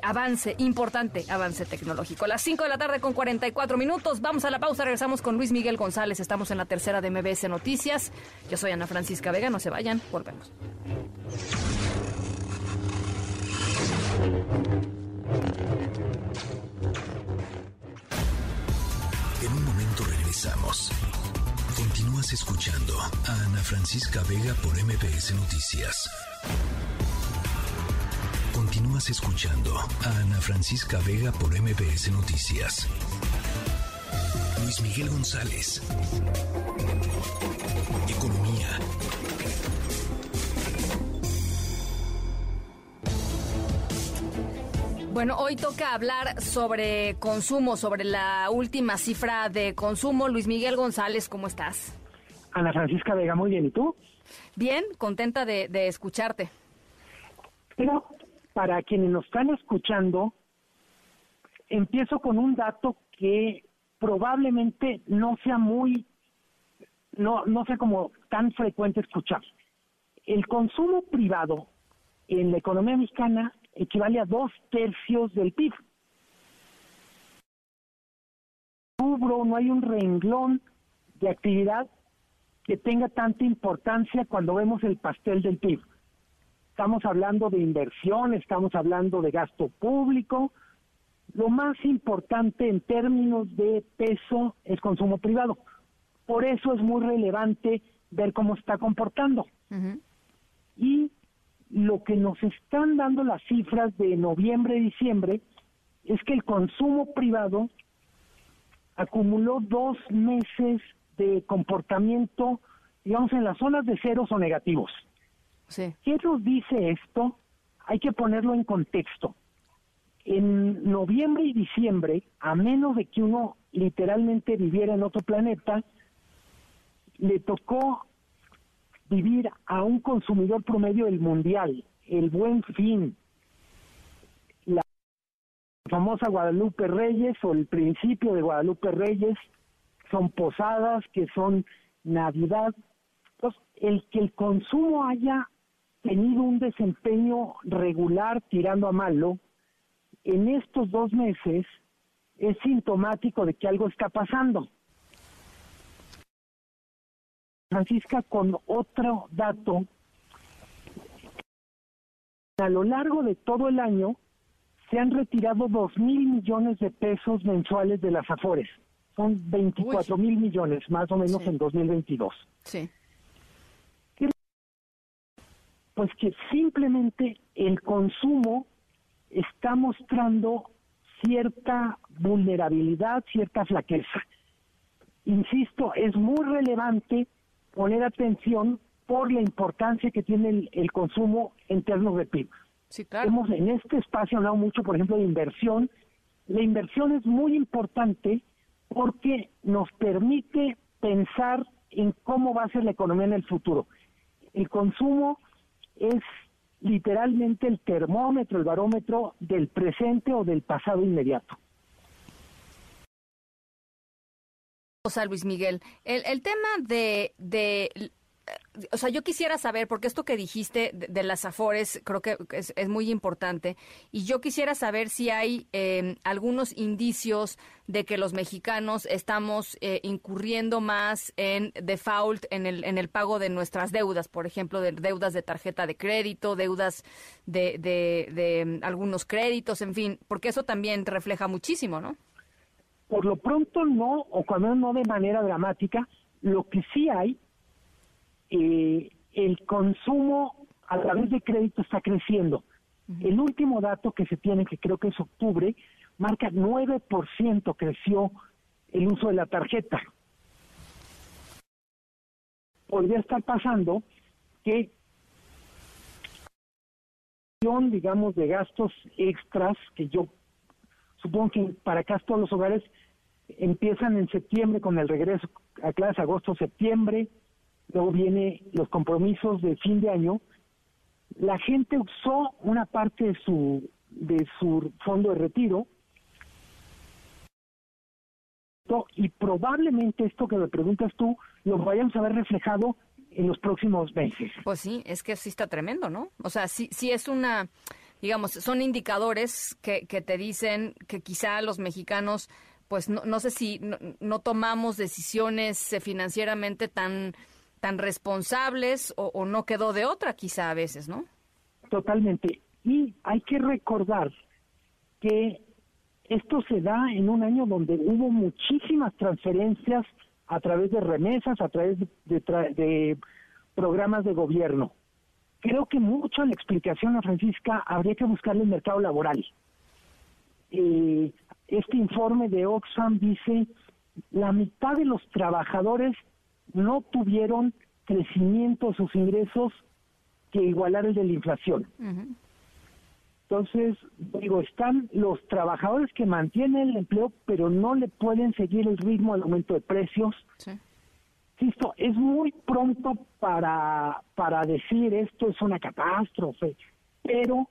avance, importante avance tecnológico. Las 5 de la tarde con 44 minutos, vamos a la pausa, regresamos con Luis Miguel González, estamos en la tercera de MBS Noticias. Yo soy Ana Francisca Vega, no se vayan, volvemos. En un momento regresamos. Continúas escuchando a Ana Francisca Vega por MBS Noticias. Continúas escuchando a Ana Francisca Vega por MBS Noticias. Luis Miguel González. Economía. Bueno, hoy toca hablar sobre consumo, sobre la última cifra de consumo. Luis Miguel González, ¿cómo estás? Ana Francisca Vega, muy bien. ¿Y tú? Bien, contenta de, de escucharte. Pero para quienes nos están escuchando, empiezo con un dato que probablemente no sea muy, no, no sea como tan frecuente escuchar. El consumo privado en la economía mexicana equivale a dos tercios del PIB. Rubro, no hay un renglón de actividad que tenga tanta importancia cuando vemos el pastel del PIB. Estamos hablando de inversión, estamos hablando de gasto público. Lo más importante en términos de peso es consumo privado. Por eso es muy relevante ver cómo está comportando. Y lo que nos están dando las cifras de noviembre y diciembre es que el consumo privado acumuló dos meses de comportamiento, digamos, en las zonas de ceros o negativos. ¿Qué nos dice esto? Hay que ponerlo en contexto. En noviembre y diciembre, a menos de que uno literalmente viviera en otro planeta, le tocó vivir a un consumidor promedio del mundial, el buen fin, la famosa Guadalupe Reyes o el principio de Guadalupe Reyes, son posadas, que son Navidad. El que el consumo haya tenido un desempeño regular tirando a malo, en estos dos meses es sintomático de que algo está pasando. Francisca, con otro dato, a lo largo de todo el año se han retirado dos mil millones de pesos mensuales de las Afores. Son 24 mil millones, más o menos en 2022. Sí. Pues que simplemente el consumo está mostrando cierta vulnerabilidad, cierta flaqueza. Insisto, es muy relevante poner atención por la importancia que tiene el, consumo en términos de PIB. Sí, claro. Hemos en este espacio hablado mucho, por ejemplo, de inversión. La inversión es muy importante porque nos permite pensar en cómo va a ser la economía en el futuro. El consumo es literalmente el termómetro, el barómetro del presente o del pasado inmediato. O sea, Luis Miguel, el, el tema de, de o sea, yo quisiera saber, porque esto que dijiste de, las Afores creo que es, muy importante, y yo quisiera saber si hay em, algunos indicios de que los mexicanos estamos eh, incurriendo más en default en el, en el pago de nuestras deudas, por ejemplo, de deudas de tarjeta de crédito, deudas de, de, de em, algunos créditos, en fin, porque eso también refleja muchísimo, ¿no? Por lo pronto no, o cuando no de manera dramática, lo que sí hay eh, el consumo a través de crédito está creciendo. El último dato que se tiene, que creo que es octubre, marca 9% creció el uso de la tarjeta. Podría estar pasando que digamos de gastos extras que yo supongo que para acá todos los hogares empiezan en septiembre con el regreso a clases agosto septiembre luego viene los compromisos de fin de año, la gente usó una parte de su de su fondo de retiro y probablemente esto que me preguntas tú lo vayamos a ver reflejado en los próximos meses. Pues sí, es que sí está tremendo, ¿no? O sea, sí, sí es una, digamos, son indicadores que, te dicen que quizá los mexicanos, pues no, no sé si no, no tomamos decisiones eh, financieramente tan tan responsables o, no quedó de otra quizá a veces, ¿no? Totalmente. Y hay que recordar que esto se da en un año donde hubo muchísimas transferencias a través de remesas, a través de, programas de gobierno. Creo que mucho la explicación a Francisca habría que buscarle el mercado laboral. Eh, este informe de Oxfam dice la mitad de los trabajadores no tuvieron crecimiento de sus ingresos que igualar el de la inflación. Entonces, digo, están los trabajadores que mantienen el empleo, pero no le pueden seguir el ritmo del aumento de precios. Sí. Insisto, es muy pronto para, para decir esto es una catástrofe, pero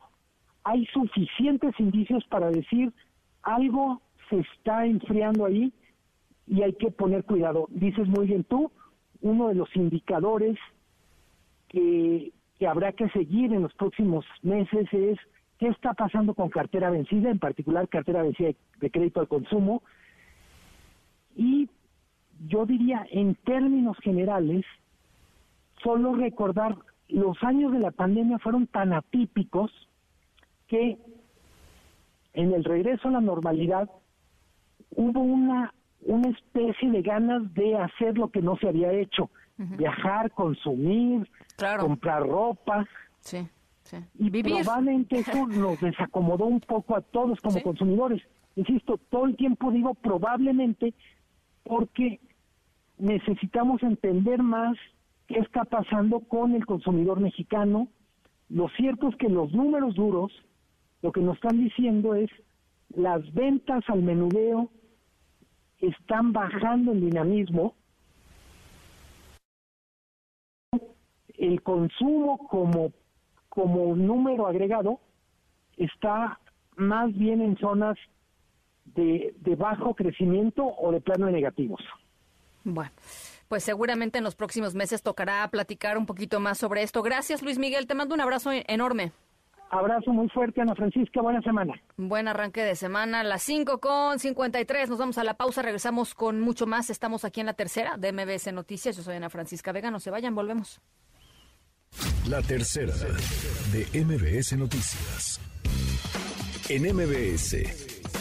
hay suficientes indicios para decir algo se está enfriando ahí y hay que poner cuidado. Dices muy bien tú, uno de los indicadores que, que habrá que seguir en los próximos meses es qué está pasando con cartera vencida, en particular cartera vencida de, crédito al consumo. Y yo diría, en términos generales, solo recordar, los años de la pandemia fueron tan atípicos que en el regreso a la normalidad hubo una, una especie de ganas de hacer lo que no se había hecho, viajar, consumir, comprar ropa. Sí. Y probablemente eso nos desacomodó un poco a todos como consumidores. Insisto, todo el tiempo digo probablemente porque necesitamos entender más qué está pasando con el consumidor mexicano. Lo cierto es que los números duros lo que nos están diciendo es las ventas al menudeo están bajando en dinamismo. El consumo como como número agregado está más bien en zonas de, bajo crecimiento o de plano de negativos. Bueno, pues seguramente en los próximos meses tocará platicar un poquito más sobre esto. Gracias, Luis Miguel. Te mando un abrazo enorme. Abrazo muy fuerte, Ana Francisca. Buena semana. Buen arranque de semana. Las 5 con 53. Nos vamos a la pausa. Regresamos con mucho más. Estamos aquí en la tercera de MBS Noticias. Yo soy Ana Francisca Vega. No se vayan. Volvemos. La tercera de MBS Noticias. En MBS,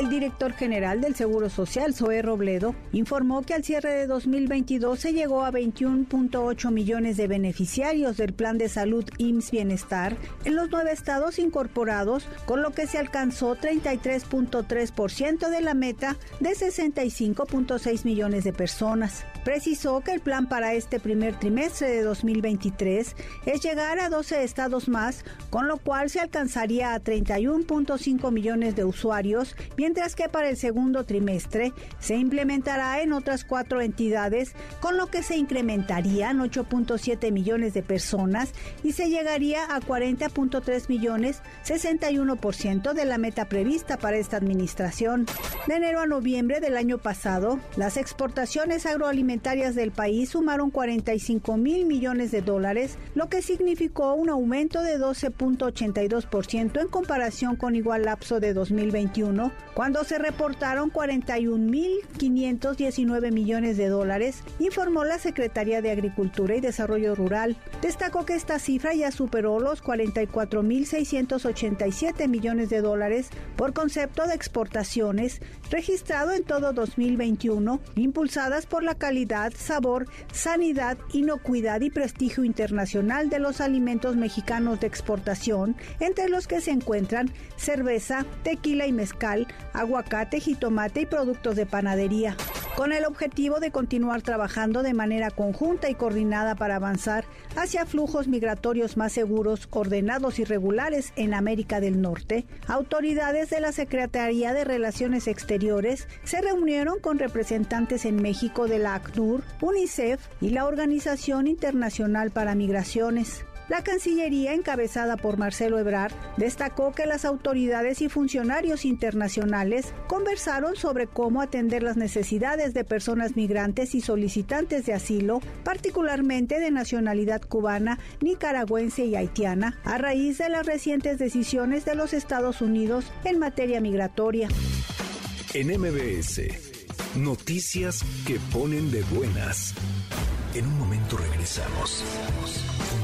El director general del Seguro Social, Zoé Robledo, informó que al cierre de 2022 se llegó a 21.8 millones de beneficiarios del Plan de Salud IMSS Bienestar en los nueve estados incorporados, con lo que se alcanzó 33.3% de la meta de 65.6 millones de personas. Precisó que el plan para este primer trimestre de 2023 es llegar a 12 estados más, con lo cual se alcanzaría a 31.5 millones de usuarios, mientras que para el segundo trimestre se implementará en otras cuatro entidades, con lo que se incrementarían 8.7 millones de personas y se llegaría a 40.3 millones, 61% de la meta prevista para esta administración. De enero a noviembre del año pasado, las exportaciones agroalimentarias del país sumaron 45 mil millones de dólares, lo que significó un aumento de 12.82% en comparación con igual lapso de 2021, cuando se reportaron 41.519 millones de dólares, informó la Secretaría de Agricultura y Desarrollo Rural. Destacó que esta cifra ya superó los 44.687 millones de dólares por concepto de exportaciones registrado en todo 2021, impulsadas por la calidad, sabor, sanidad, inocuidad y prestigio internacional de los alimentos mexicanos de exportación, entre los que se encuentran cerveza, tequila y mezcal, aguacate, jitomate y productos de panadería, con el objetivo de continuar trabajando de manera conjunta y coordinada para avanzar hacia flujos migratorios más seguros, ordenados y regulares en América del Norte. Autoridades de la Secretaría de Relaciones Exteriores se reunieron con representantes en México de la ACNUR, UNICEF y la Organización Internacional para Migraciones. La Cancillería, encabezada por Marcelo Ebrard, destacó que las autoridades y funcionarios internacionales conversaron sobre cómo atender las necesidades de personas migrantes y solicitantes de asilo, particularmente de nacionalidad cubana, nicaragüense y haitiana, a raíz de las recientes decisiones de los Estados Unidos en materia migratoria. En MBS, noticias que ponen de buenas. En un momento regresamos.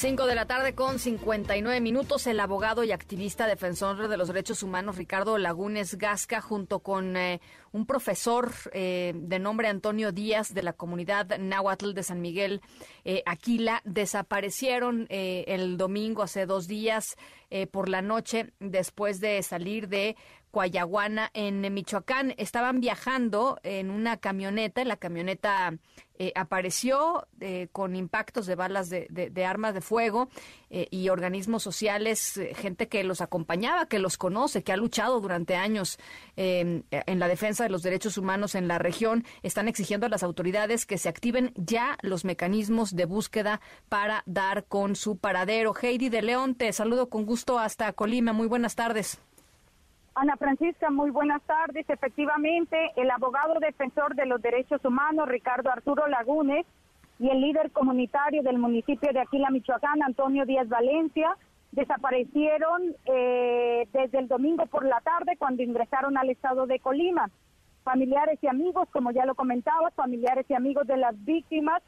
5 de la tarde con 59 minutos, el abogado y activista defensor de los derechos humanos Ricardo Lagunes Gasca, junto con eh, un profesor eh, de nombre Antonio Díaz de la comunidad Nahuatl de San Miguel eh, Aquila, desaparecieron el domingo hace dos días por la noche después de salir de Coayaguana, en Michoacán. Estaban viajando en una camioneta, la camioneta eh, apareció eh, con impactos de balas de, de, armas de fuego eh, y organismos sociales, gente que los acompañaba, que los conoce, que ha luchado durante años en la defensa de los derechos humanos en la región, están exigiendo a las autoridades que se activen ya los mecanismos de búsqueda para dar con su paradero. Heidi de León, te saludo con gusto hasta Colima. Muy buenas tardes. Ana Francisca, muy buenas tardes. Efectivamente, el abogado defensor de los derechos humanos, Ricardo Arturo Lagunes, y el líder comunitario del municipio de Aquila, Michoacán, Antonio Díaz Valencia, desaparecieron eh, desde el domingo por la tarde cuando ingresaron al estado de Colima. Familiares y amigos, como ya lo comentaba, familiares y amigos de las víctimas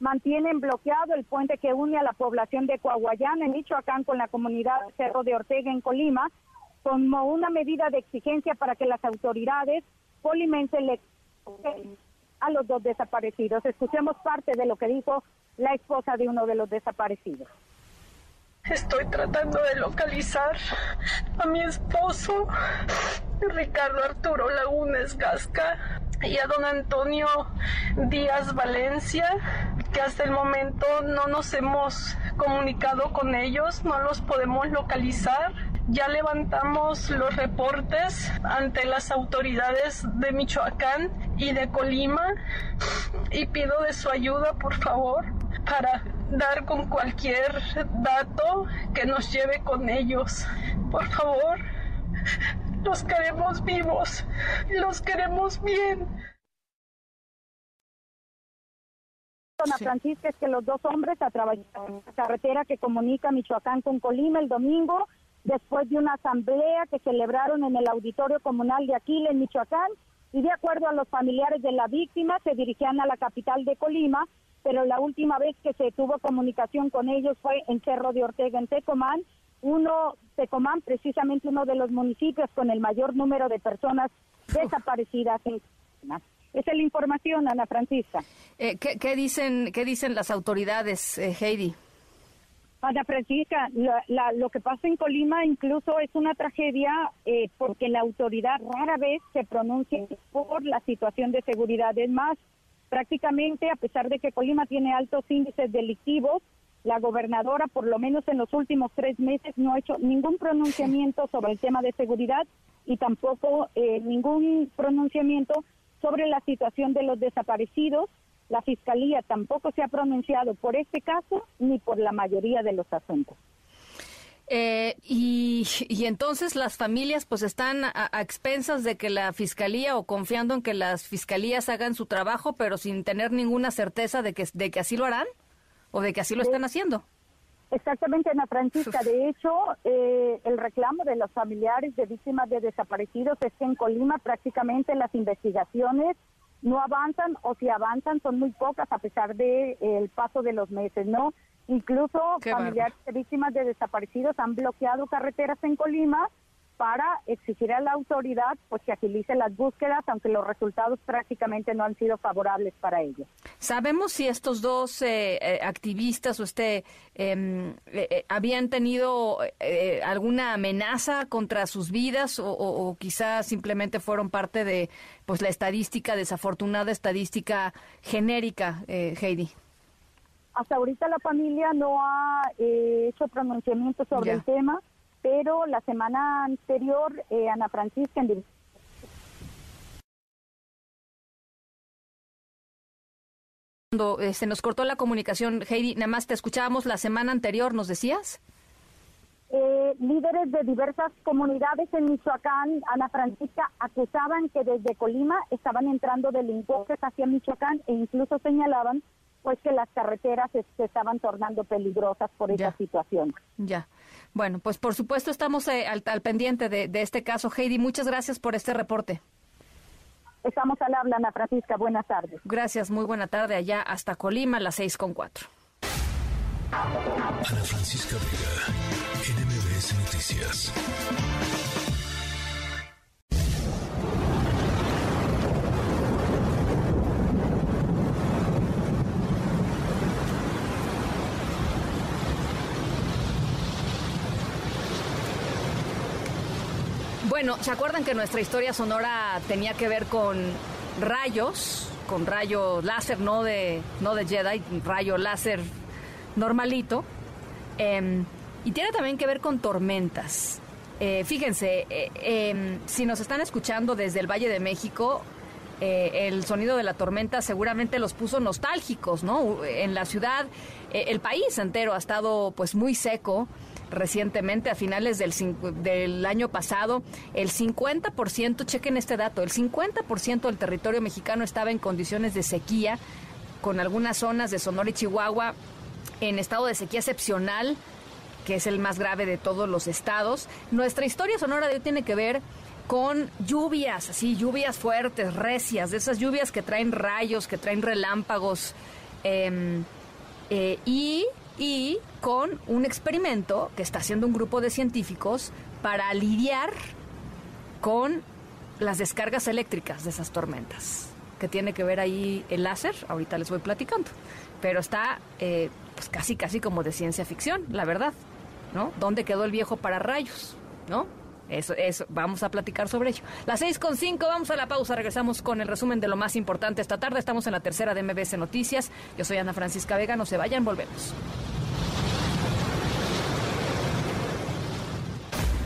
mantienen bloqueado el puente que une a la población de Coahuayán en Michoacán con la comunidad Cerro de Ortega en Colima como una medida de exigencia para que las autoridades polimenses le a los dos desaparecidos. Escuchemos parte de lo que dijo la esposa de uno de los desaparecidos. Estoy tratando de localizar a mi esposo, Ricardo Arturo Lagunes Gasca, y a don Antonio Díaz Valencia, que hasta el momento no nos hemos comunicado con ellos, no los podemos localizar. Ya levantamos los reportes ante las autoridades de Michoacán y de Colima y pido de su ayuda, por favor, para dar con cualquier dato que nos lleve con ellos. Por favor, los queremos vivos, los queremos bien. Ana Francisca es que los dos hombres atravesaron la carretera que comunica Michoacán con Colima el domingo después de una asamblea que celebraron en el auditorio comunal de Aquila, en Michoacán, y de acuerdo a los familiares de la víctima, se dirigían a la capital de Colima, pero la última vez que se tuvo comunicación con ellos fue en Cerro de Ortega, en Tecomán, uno, Tecomán, precisamente uno de los municipios con el mayor número de personas desaparecidas Esa es la información, Ana Francisca. Eh, ¿qué, dicen, ¿Qué dicen las autoridades, eh, Heidi? Ana Francisca, lo que pasa en Colima incluso es una tragedia eh, porque la autoridad rara vez se pronuncia por la situación de seguridad. Es más, prácticamente, a pesar de que Colima tiene altos índices delictivos, la gobernadora, por lo menos en los últimos tres meses, no ha hecho ningún pronunciamiento sobre el tema de seguridad y tampoco eh, ningún pronunciamiento sobre la situación de los desaparecidos la Fiscalía tampoco se ha pronunciado por este caso ni por la mayoría de los asuntos. Eh, y, entonces las familias pues están a, expensas de que la fiscalía o confiando en que las fiscalías hagan su trabajo, pero sin tener ninguna certeza de que, de que así lo harán o de que así lo están haciendo. Exactamente, Ana Francisca. De hecho, eh, el reclamo de los familiares de víctimas de desaparecidos es que en Colima prácticamente las investigaciones no avanzan o si avanzan son muy pocas a pesar de eh, el paso de los meses, ¿no? Incluso familiares de víctimas de desaparecidos han bloqueado carreteras en Colima para exigir a la autoridad pues que agilice las búsquedas, aunque los resultados prácticamente no han sido favorables para ellos. ¿Sabemos si estos dos eh, eh, activistas o este em, habían tenido alguna amenaza contra sus vidas o, o, quizás simplemente fueron parte de pues la estadística desafortunada estadística genérica, Heidi? Hasta ahorita la familia no ha hecho pronunciamiento sobre el tema pero la semana anterior eh, Ana Francisca en Cuando eh, se nos cortó la comunicación, Heidi, nada más te escuchábamos la semana anterior, ¿nos decías? Eh, líderes de diversas comunidades en Michoacán, Ana Francisca, acusaban que desde Colima estaban entrando delincuentes hacia Michoacán e incluso señalaban pues que las carreteras se, estaban tornando peligrosas por esa situación. Ya. Bueno, pues por supuesto estamos eh, al, pendiente de, de este caso. Heidi, muchas gracias por este reporte. Estamos al habla, Ana Francisca. Buenas tardes. Gracias, muy buena tarde allá hasta Colima, las seis con cuatro. Ana Francisca Vega, NMBS Noticias. Bueno, ¿se acuerdan que nuestra historia sonora tenía que ver con rayos, con rayo láser, no de, no de Jedi, rayo láser normalito? Em, y tiene también que ver con tormentas. Eh, fíjense, eh, em, si nos están escuchando desde el Valle de México, eh, el sonido de la tormenta seguramente los puso nostálgicos, ¿no? En la ciudad, el país entero ha estado pues muy seco recientemente, a finales del, del año pasado, el 50%, chequen este dato, el 50% del territorio mexicano estaba en condiciones de sequía, con algunas zonas de Sonora y Chihuahua en estado de sequía excepcional, que es el más grave de todos los estados. Nuestra historia sonora de hoy tiene que ver con lluvias, así, lluvias fuertes, recias, de esas lluvias que traen rayos, que traen relámpagos. Em, eh, y y con un experimento que está haciendo un grupo de científicos para lidiar con las descargas eléctricas de esas tormentas. Que tiene que ver ahí el láser, ahorita les voy platicando. Pero está eh, pues casi, casi como de ciencia ficción, la verdad. ¿No? ¿Dónde quedó el viejo para rayos? ¿No? Eso, eso, vamos a platicar sobre ello. Las seis con cinco, vamos a la pausa, regresamos con el resumen de lo más importante esta tarde. Estamos en la tercera de MBS Noticias. Yo soy Ana Francisca Vega, no se vayan, volvemos.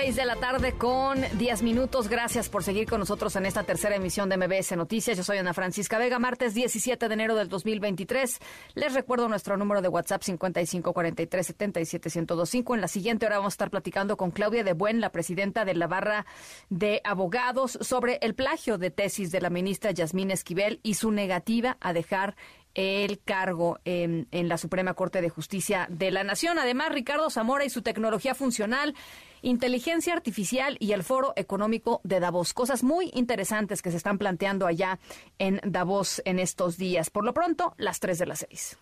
6 de la tarde con 10 minutos. Gracias por seguir con nosotros en esta tercera emisión de MBS Noticias. Yo soy Ana Francisca Vega, martes 17 de enero del 2023. Les recuerdo nuestro número de WhatsApp 5543771025. En la siguiente hora vamos a estar platicando con Claudia de Buen, la presidenta de la barra de abogados, sobre el plagio de tesis de la ministra Yasmín Esquivel y su negativa a dejar el cargo en, en, la Suprema Corte de Justicia de la Nación. Además, Ricardo Zamora y su tecnología funcional inteligencia artificial y el Foro Económico de Davos. Cosas muy interesantes que se están planteando allá en Davos en estos días. Por lo pronto, las 3 de las 6.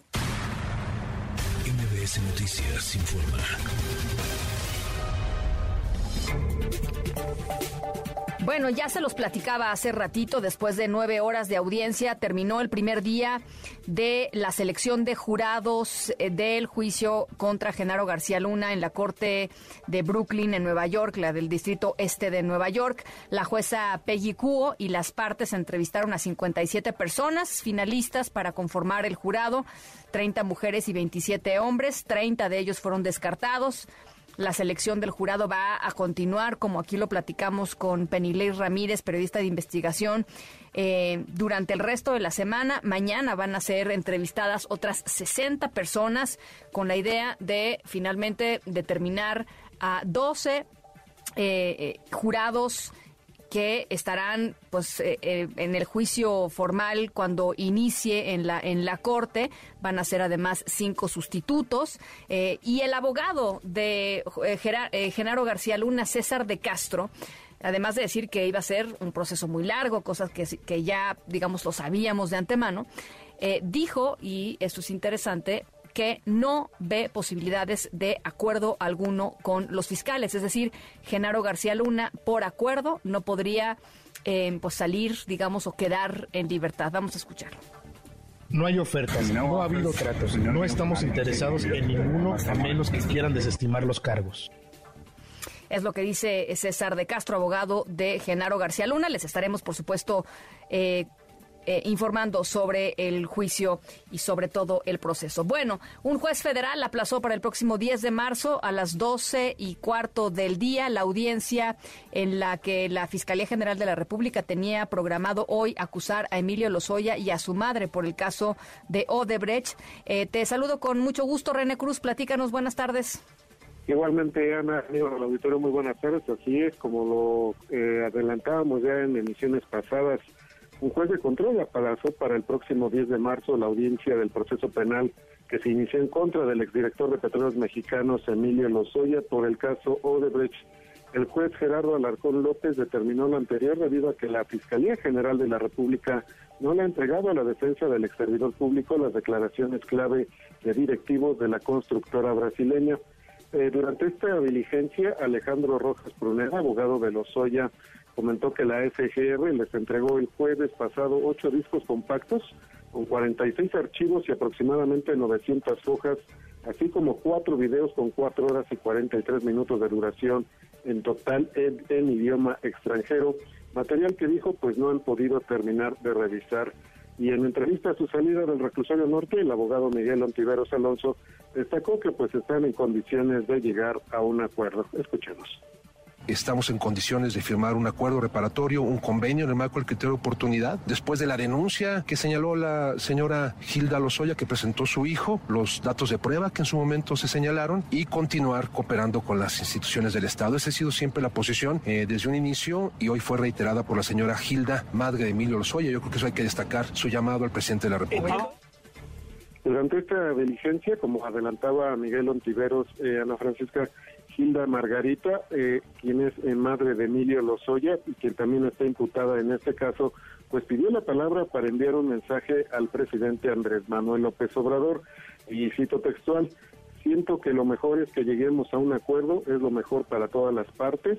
MBS Noticias informa. Bueno, ya se los platicaba hace ratito, después de nueve horas de audiencia, terminó el primer día de la selección de jurados eh, del juicio contra Genaro García Luna en la Corte de Brooklyn, en Nueva York, la del Distrito Este de Nueva York. La jueza Peggy Kuo y las partes entrevistaron a 57 personas finalistas para conformar el jurado, 30 mujeres y 27 hombres, 30 de ellos fueron descartados. La selección del jurado va a continuar, como aquí lo platicamos con Penilei Ramírez, periodista de investigación, eh, durante el resto de la semana. Mañana van a ser entrevistadas otras 60 personas con la idea de finalmente determinar a 12 eh, eh, jurados que estarán pues eh, eh, en el juicio formal cuando inicie en la en la corte. Van a ser además cinco sustitutos. Eh, y el abogado de Genaro García Luna César de Castro además de decir que iba a ser un proceso muy largo cosas que, que ya digamos lo sabíamos de antemano dijo y esto es interesante que no ve posibilidades de acuerdo alguno con los fiscales. Es decir, Genaro García Luna, por acuerdo, no podría eh, pues salir, digamos, o quedar en libertad. Vamos a escucharlo. No hay ofertas, no ha habido tratos, no estamos interesados en ninguno a menos que quieran desestimar los cargos. Es lo que dice César de Castro, abogado de Genaro García Luna. Les estaremos, por supuesto, eh, eh, informando sobre el juicio y sobre todo el proceso. Bueno, un juez federal aplazó para el próximo 10 de marzo a las 12 y cuarto del día la audiencia en la que la Fiscalía General de la República tenía programado hoy acusar a Emilio Lozoya y a su madre por el caso de Odebrecht. Eh, te saludo con mucho gusto, René Cruz. Platícanos, buenas tardes. Igualmente, Ana, amigo del auditorio, muy buenas tardes. Así es, como lo eh, adelantábamos ya en emisiones pasadas, un juez de control aplazó para el próximo 10 de marzo la audiencia del proceso penal que se inició en contra del exdirector de Petróleos Mexicanos Emilio Lozoya por el caso Odebrecht. El juez Gerardo Alarcón López determinó lo anterior debido a que la Fiscalía General de la República no le ha entregado a la defensa del ex servidor público las declaraciones clave de directivos de la constructora brasileña. Eh, durante esta diligencia, Alejandro Rojas Pruneda, abogado de Lozoya, comentó que la FGR les entregó el jueves pasado ocho discos compactos con 46 archivos y aproximadamente 900 hojas, así como cuatro videos con cuatro horas y 43 minutos de duración en total en, idioma extranjero, material que dijo pues no han podido terminar de revisar. Y en entrevista a su salida del reclusorio norte, el abogado Miguel Ontiveros Alonso destacó que pues están en condiciones de llegar a un acuerdo. Escuchemos estamos en condiciones de firmar un acuerdo reparatorio, un convenio en el marco del criterio de oportunidad. Después de la denuncia que señaló la señora Gilda Lozoya, que presentó su hijo, los datos de prueba que en su momento se señalaron y continuar cooperando con las instituciones del Estado. Esa ha sido siempre la posición eh, desde un inicio y hoy fue reiterada por la señora Gilda, madre de Emilio Lozoya. Yo creo que eso hay que destacar su llamado al presidente de la República. Durante esta diligencia, como adelantaba Miguel Ontiveros, eh, Ana Francisca, Gilda Margarita, eh, quien es eh, madre de Emilio Lozoya y quien también está imputada en este caso, pues pidió la palabra para enviar un mensaje al presidente Andrés Manuel López Obrador. Y cito textual, siento que lo mejor es que lleguemos a un acuerdo, es lo mejor para todas las partes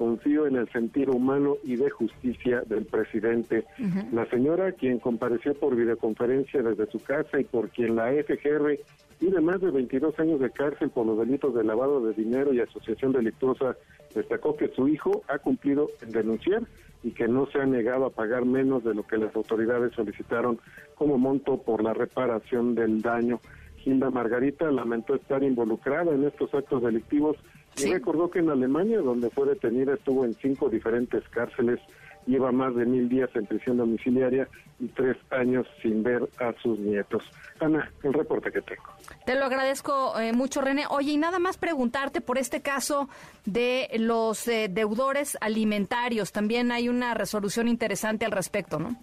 confío en el sentido humano y de justicia del presidente. La señora, quien compareció por videoconferencia desde su casa y por quien la FGR tiene más de 22 años de cárcel por los delitos de lavado de dinero y asociación delictuosa, destacó que su hijo ha cumplido en denunciar y que no se ha negado a pagar menos de lo que las autoridades solicitaron como monto por la reparación del daño. Gilda Margarita lamentó estar involucrada en estos actos delictivos y recordó que en Alemania, donde fue detenida, estuvo en cinco diferentes cárceles, lleva más de mil días en prisión domiciliaria y tres años sin ver a sus nietos. Ana, el reporte que tengo. Te lo agradezco eh, mucho, René. Oye, y nada más preguntarte por este caso de los eh, deudores alimentarios. También hay una resolución interesante al respecto, ¿no?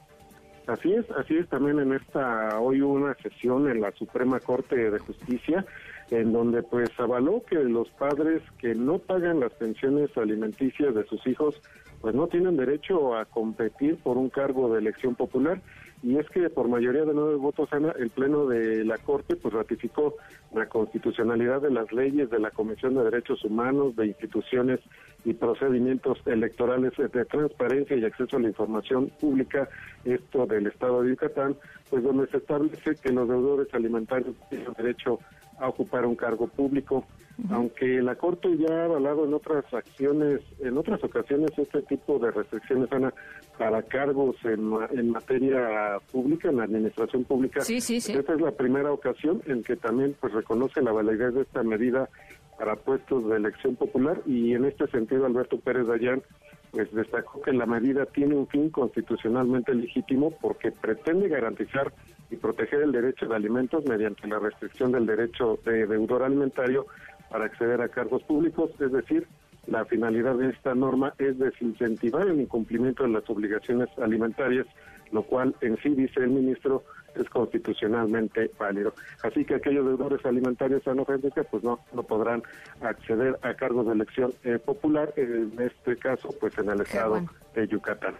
Así es, así es también en esta, hoy hubo una sesión en la Suprema Corte de Justicia en donde pues avaló que los padres que no pagan las pensiones alimenticias de sus hijos pues no tienen derecho a competir por un cargo de elección popular. Y es que por mayoría de nueve votos el pleno de la Corte pues ratificó la constitucionalidad de las leyes de la Comisión de Derechos Humanos, de instituciones y procedimientos electorales de transparencia y acceso a la información pública, esto del Estado de Yucatán, pues donde se establece que los deudores alimentarios tienen derecho a ocupar un cargo público. Aunque la Corte ya ha avalado en otras acciones, en otras ocasiones, este tipo de restricciones, Ana, para cargos en, en materia pública, en la administración pública. Sí, sí, sí. Esta es la primera ocasión en que también pues reconoce la validez de esta medida para puestos de elección popular y en este sentido Alberto Pérez Dayán pues destacó que la medida tiene un fin constitucionalmente legítimo porque pretende garantizar y proteger el derecho de alimentos mediante la restricción del derecho de deudor alimentario para acceder a cargos públicos, es decir, la finalidad de esta norma es desincentivar el incumplimiento de las obligaciones alimentarias, lo cual en sí, dice el ministro, es constitucionalmente válido. Así que aquellos deudores alimentarios que pues no, no podrán acceder a cargos de elección eh, popular, en este caso, pues en el estado de Yucatán.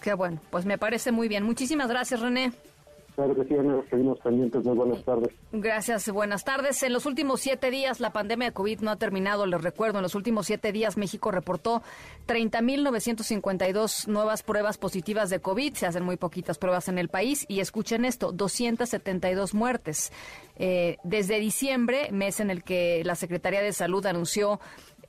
Qué bueno, pues me parece muy bien. Muchísimas gracias, René. Claro que seguimos pendientes. Muy buenas tardes. Gracias, buenas tardes. En los últimos siete días, la pandemia de COVID no ha terminado, les recuerdo. En los últimos siete días, México reportó 30.952 nuevas pruebas positivas de COVID. Se hacen muy poquitas pruebas en el país. Y escuchen esto, 272 muertes. Eh, desde diciembre, mes en el que la Secretaría de Salud anunció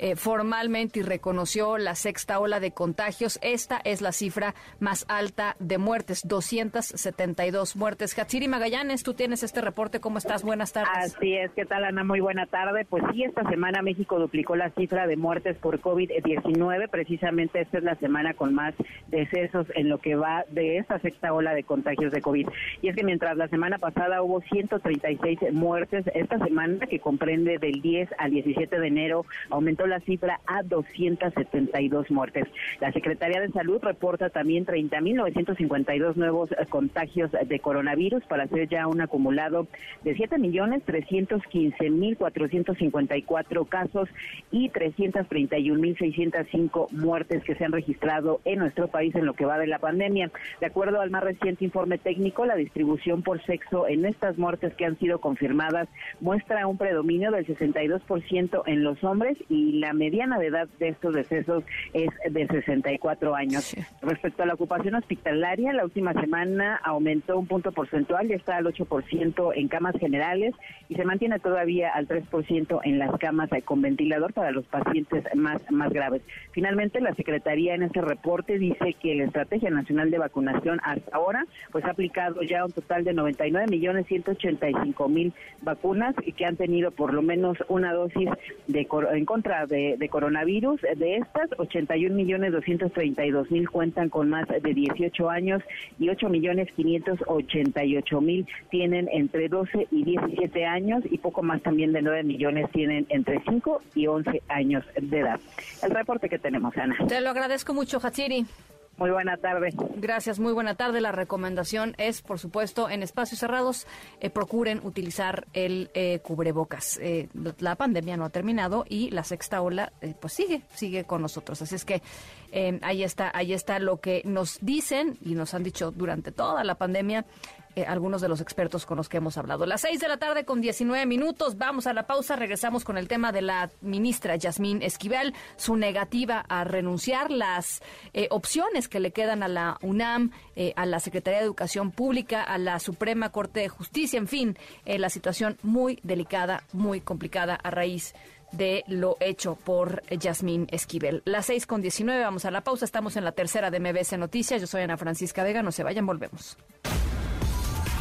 eh, formalmente y reconoció la sexta ola de contagios. Esta es la cifra más alta de muertes, 272 muertes. Hatsiri Magallanes, tú tienes este reporte. ¿Cómo estás? Buenas tardes. Así es. ¿Qué tal, Ana? Muy buena tarde. Pues sí, esta semana México duplicó la cifra de muertes por COVID-19. Precisamente esta es la semana con más decesos en lo que va de esta sexta ola de contagios de COVID. Y es que mientras la semana pasada hubo 136 muertes, esta semana que comprende del 10 al 17 de enero aumentó la cifra a 272 muertes. La Secretaría de Salud reporta también 30.952 nuevos eh, contagios de coronavirus para hacer ya un acumulado de 7.315.454 casos y 331.605 muertes que se han registrado en nuestro país en lo que va de la pandemia. De acuerdo al más reciente informe técnico, la distribución por sexo en estas muertes que han sido confirmadas muestra un predominio del 62% en los hombres y la mediana de edad de estos decesos es de 64 años. Respecto a la ocupación hospitalaria, la última semana aumentó un punto porcentual y está al 8% en camas generales y se mantiene todavía al 3% en las camas con ventilador para los pacientes más, más graves. Finalmente, la Secretaría en este reporte dice que la Estrategia Nacional de Vacunación hasta ahora pues ha aplicado ya un total de 99 millones 185 mil vacunas y que han tenido por lo menos una dosis de en contra de, coronavirus. De estas, 81 millones 232 mil cuentan con más de 18 años y 8 millones 588 mil tienen entre 12 y 17 años y poco más también de 9 millones tienen entre 5 y 11 años de edad. El reporte que tenemos, Ana. Te lo agradezco mucho, Hatsiri. Muy buena tarde. Gracias, muy buena tarde. La recomendación es, por supuesto, en espacios cerrados, eh, procuren utilizar el eh, cubrebocas. Eh, la pandemia no ha terminado y la sexta ola, pues sigue, sigue con nosotros. Así es que ahí está, ahí está lo que nos dicen y nos han dicho durante toda la pandemia eh, algunos de los expertos con los que hemos hablado. Las seis de la tarde con 19 minutos. Vamos a la pausa. Regresamos con el tema de la ministra Yasmín Esquivel, su negativa a renunciar, las eh, opciones que le quedan a la UNAM, eh, a la Secretaría de Educación Pública, a la Suprema Corte de Justicia, en fin, la situación muy delicada, muy complicada a raíz de lo hecho por Yasmín Esquivel. Las seis con 19, vamos a la pausa. Estamos en la tercera de MBS Noticias. Yo soy Ana Francisca Vega. No se vayan, volvemos.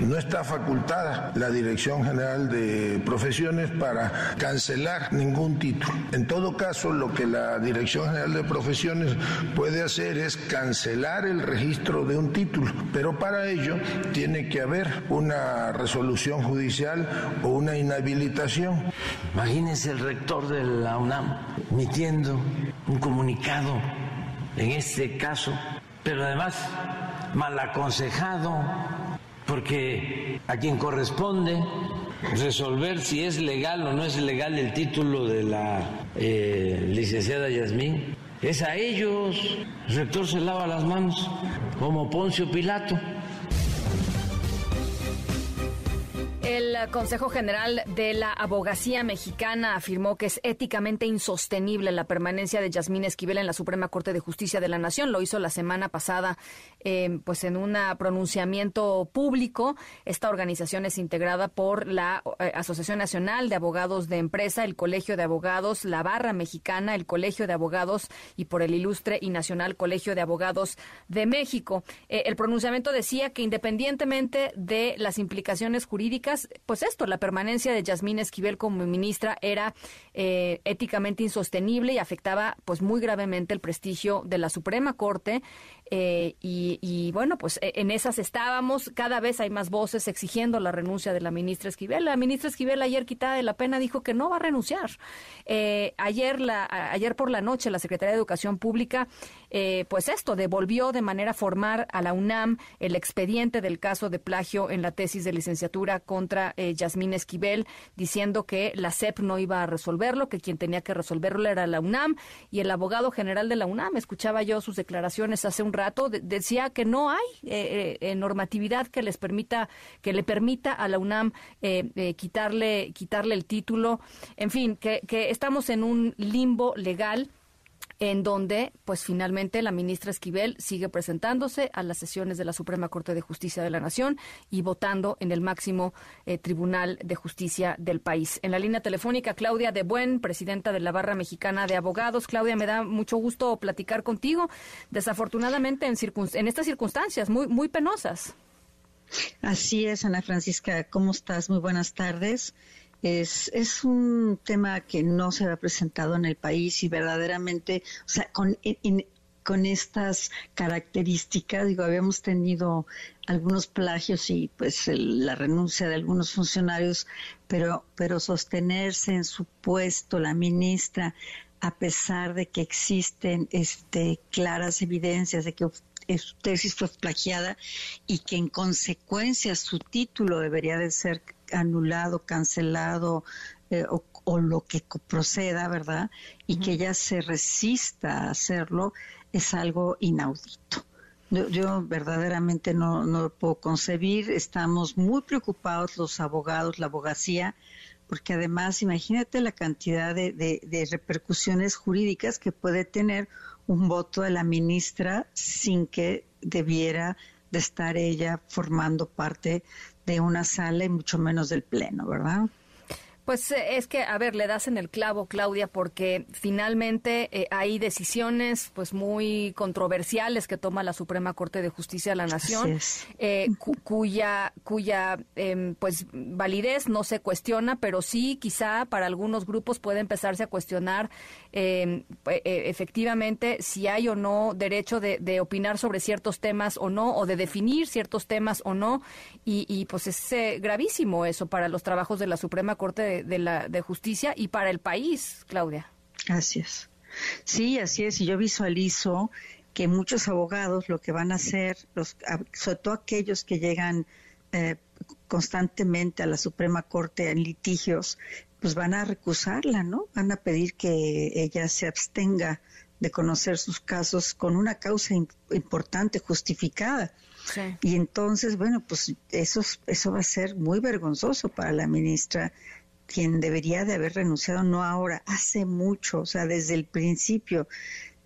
No está facultada la Dirección General de Profesiones para cancelar ningún título. En todo caso, lo que la Dirección General de Profesiones puede hacer es cancelar el registro de un título, pero para ello tiene que haber una resolución judicial o una inhabilitación. Imagínense el rector de la UNAM emitiendo un comunicado en este caso, pero además mal aconsejado porque a quien corresponde resolver si es legal o no es legal el título de la eh, licenciada Yasmín es a ellos. El rector se lava las manos como Poncio Pilato. El Consejo General de la Abogacía Mexicana afirmó que es éticamente insostenible la permanencia de Yasmín Esquivel en la Suprema Corte de Justicia de la Nación. Lo hizo la semana pasada, eh, pues en un pronunciamiento público. Esta organización es integrada por la eh, Asociación Nacional de Abogados de Empresa, el Colegio de Abogados, la Barra Mexicana, el Colegio de Abogados y por el Ilustre y Nacional Colegio de Abogados de México. Eh, el pronunciamiento decía que independientemente de las implicaciones jurídicas, pues esto, la permanencia de Yasmín Esquivel como ministra era eh, éticamente insostenible y afectaba pues muy gravemente el prestigio de la Suprema Corte eh, y, bueno, pues e, en esas estábamos. Cada vez hay más voces exigiendo la renuncia de la ministra Esquivel. La ministra Esquivel ayer quitada de la pena dijo que no va a renunciar. Eh, ayer, la, ayer por la noche la Secretaría de Educación Pública, eh, pues esto, devolvió de manera formal a la UNAM el expediente del caso de plagio en la tesis de licenciatura contra Yasmín Esquivel, diciendo que la SEP no iba a resolverlo, que quien tenía que resolverlo era la UNAM y el abogado general de la UNAM. Escuchaba yo sus declaraciones hace un rato, decía que no hay eh, eh, normatividad que les permita, que le permita a la UNAM quitarle, quitarle el título. En fin, que, que estamos en un limbo legal en donde, pues finalmente, la ministra Esquivel sigue presentándose a las sesiones de la Suprema Corte de Justicia de la Nación y votando en el máximo eh, Tribunal de Justicia del país. En la línea telefónica, Claudia de Buen, presidenta de la Barra Mexicana de Abogados. Claudia, me da mucho gusto platicar contigo. Desafortunadamente, en, en estas circunstancias muy, muy penosas. Así es, Ana Francisca. ¿Cómo estás? Muy buenas tardes. Es, es un tema que no se ha presentado en el país y verdaderamente, o sea, con, con estas características, digo, habíamos tenido algunos plagios y pues la renuncia de algunos funcionarios, pero, pero sostenerse en su puesto la ministra, a pesar de que existen este, claras evidencias de que su tesis fue plagiada y que en consecuencia su título debería de ser anulado, cancelado eh, o, lo que proceda, ¿verdad? Y que ella se resista a hacerlo es algo inaudito. Yo, verdaderamente no, no, lo puedo concebir. Estamos muy preocupados los abogados, la abogacía, porque además imagínate la cantidad de, de repercusiones jurídicas que puede tener un voto de la ministra sin que debiera de estar ella formando parte de una sala y mucho menos del pleno, ¿verdad? Pues eh, es que, a ver, le das en el clavo, Claudia, porque finalmente eh, hay decisiones pues muy controversiales que toma la Suprema Corte de Justicia de la Nación, eh, cuya cuya em, pues validez no se cuestiona, pero sí quizá para algunos grupos puede empezarse a cuestionar em, efectivamente si hay o no derecho de, opinar sobre ciertos temas o no, o de definir ciertos temas o no, y, y pues es gravísimo eso para los trabajos de la Suprema Corte de de, la, de justicia y para el país, Claudia. Así es. Sí, así es. Y yo visualizo que muchos abogados lo que van a hacer, los, sobre todo aquellos que llegan eh, constantemente a la Suprema Corte en litigios, pues van a recusarla, ¿no? Van a pedir que ella se abstenga de conocer sus casos con una causa importante, justificada. Y entonces, bueno, pues eso, eso va a ser muy vergonzoso para la ministra quien debería de haber renunciado, no ahora, hace mucho, o sea, desde el principio,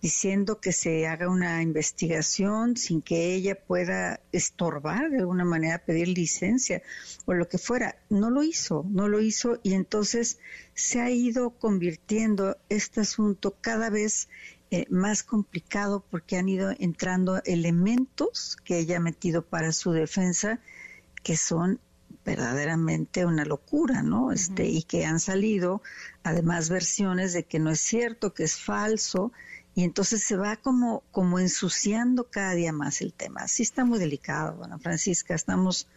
diciendo que se haga una investigación sin que ella pueda estorbar de alguna manera, pedir licencia o lo que fuera. No lo hizo, no lo hizo y entonces se ha ido convirtiendo este asunto cada vez eh, más complicado porque han ido entrando elementos que ella ha metido para su defensa que son verdaderamente una locura, ¿no? Este, y que han salido además versiones de que no es cierto, que es falso, y entonces se va como, como ensuciando cada día más el tema. Sí está muy delicado, Ana Francisca, estamos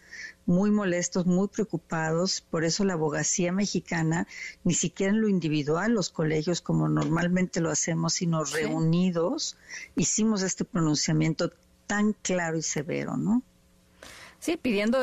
muy molestos, muy preocupados, por eso la abogacía mexicana, ni siquiera en lo individual, los colegios como normalmente lo hacemos, sino reunidos, hicimos este pronunciamiento tan claro y severo, ¿no? Sí, pidiendo,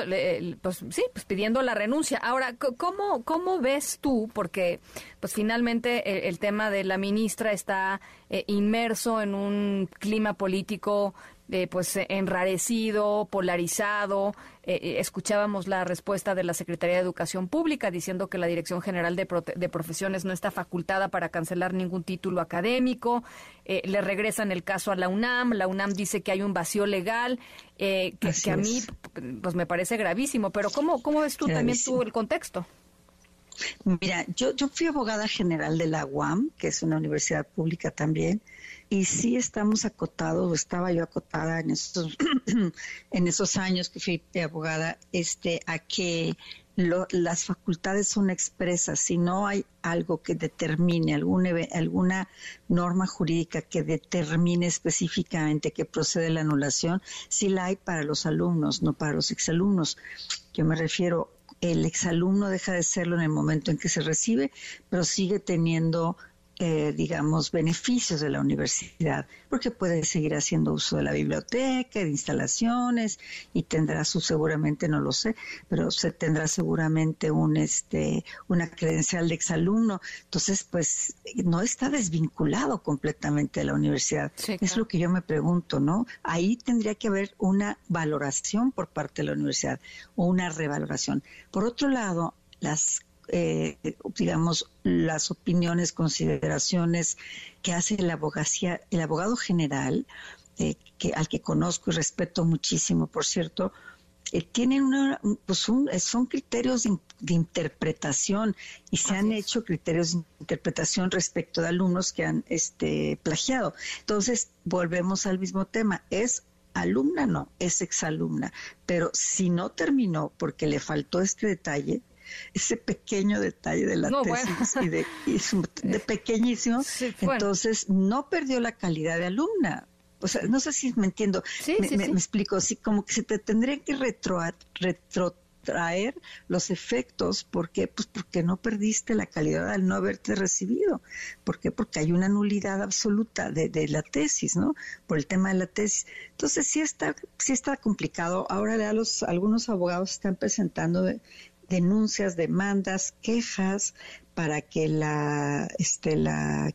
pues sí, pues pidiendo la renuncia. Ahora, ¿cómo, cómo ves tú? Porque, pues finalmente el, tema de la ministra está eh, inmerso en un clima político eh, pues enrarecido, polarizado. Eh, eh, escuchábamos la respuesta de la Secretaría de Educación Pública diciendo que la Dirección General de, de Profesiones no está facultada para cancelar ningún título académico. le regresan el caso a la UNAM. La UNAM dice que hay un vacío legal que, a mí pues me parece gravísimo. Pero ¿cómo, cómo ves tú también tú el contexto? Mira, yo, yo fui abogada general de la UAM, que es una universidad pública también, y sí estamos acotados, o estaba yo acotada en esos, en esos años que fui abogada, este, a que las facultades son expresas, si no hay algo que determine, alguna, alguna norma jurídica que determine específicamente que procede la anulación, sí la hay para los alumnos, no para los exalumnos. Yo me refiero, el exalumno deja de serlo en el momento en que se recibe, pero sigue teniendo eh, digamos, beneficios de la universidad, porque puede seguir haciendo uso de la biblioteca, de instalaciones, y tendrá su seguramente, no lo sé, pero se tendrá seguramente un este una credencial de exalumno. Entonces, pues no está desvinculado completamente de la universidad. Es lo que yo me pregunto, ¿no? Ahí tendría que haber una valoración por parte de la universidad o una revaloración. Por otro lado, las eh, digamos, las opiniones, consideraciones que hace la abogacía, el abogado general, eh, que, al que conozco y respeto muchísimo, por cierto, eh, tienen una, pues son criterios de, interpretación y se han hecho criterios de interpretación respecto de alumnos que han este, plagiado. Entonces, volvemos al mismo tema. Es alumna, no, es exalumna. Pero si no terminó porque le faltó este detalle, ese pequeño detalle de la tesis y de, de pequeñísimo, entonces no perdió la calidad de alumna. O sea, no sé si me entiendo, me, explico, así como que se te tendría que retro, retrotraer los efectos, ¿por qué? Pues porque no perdiste la calidad al no haberte recibido. ¿Por qué? Porque hay una nulidad absoluta de, de la tesis, ¿no? Por el tema de la tesis. Entonces sí está, sí está complicado. Ahora ya los, algunos abogados están presentando denuncias, demandas, quejas para que la este la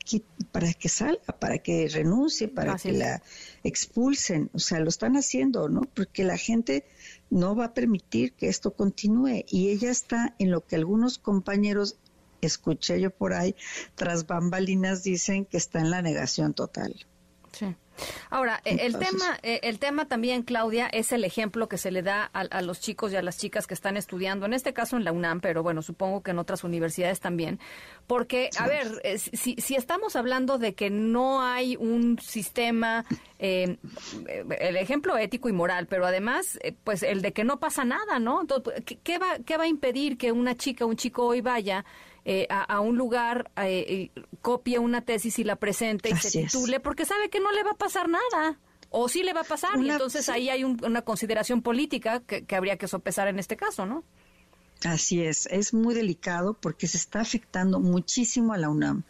para que salga, para que renuncie, para que la expulsen, o sea, lo están haciendo, ¿no? Porque la gente no va a permitir que esto continúe y ella está en lo que algunos compañeros escuché yo por ahí tras bambalinas dicen que está en la negación total. Sí. Ahora, e, el tema, e, el tema también, Claudia, es el ejemplo que se le da a, los chicos y a las chicas que están estudiando, en este caso en la UNAM, pero bueno, supongo que en otras universidades también, porque, a ver, eh, si, si estamos hablando de que no hay un sistema, eh, el ejemplo ético y moral, pero además, eh, pues el de que no pasa nada, ¿no? ¿qué, va, ¿Qué va a impedir que una chica, un chico hoy vaya? Eh, a, un lugar, eh, copie una tesis y la presente y se titule, porque sabe que no le va a pasar nada. O sí le va a pasar, y entonces ahí hay una consideración política que, que habría que sopesar en este caso, ¿no? Así es, es muy delicado porque se está afectando muchísimo a la UNAM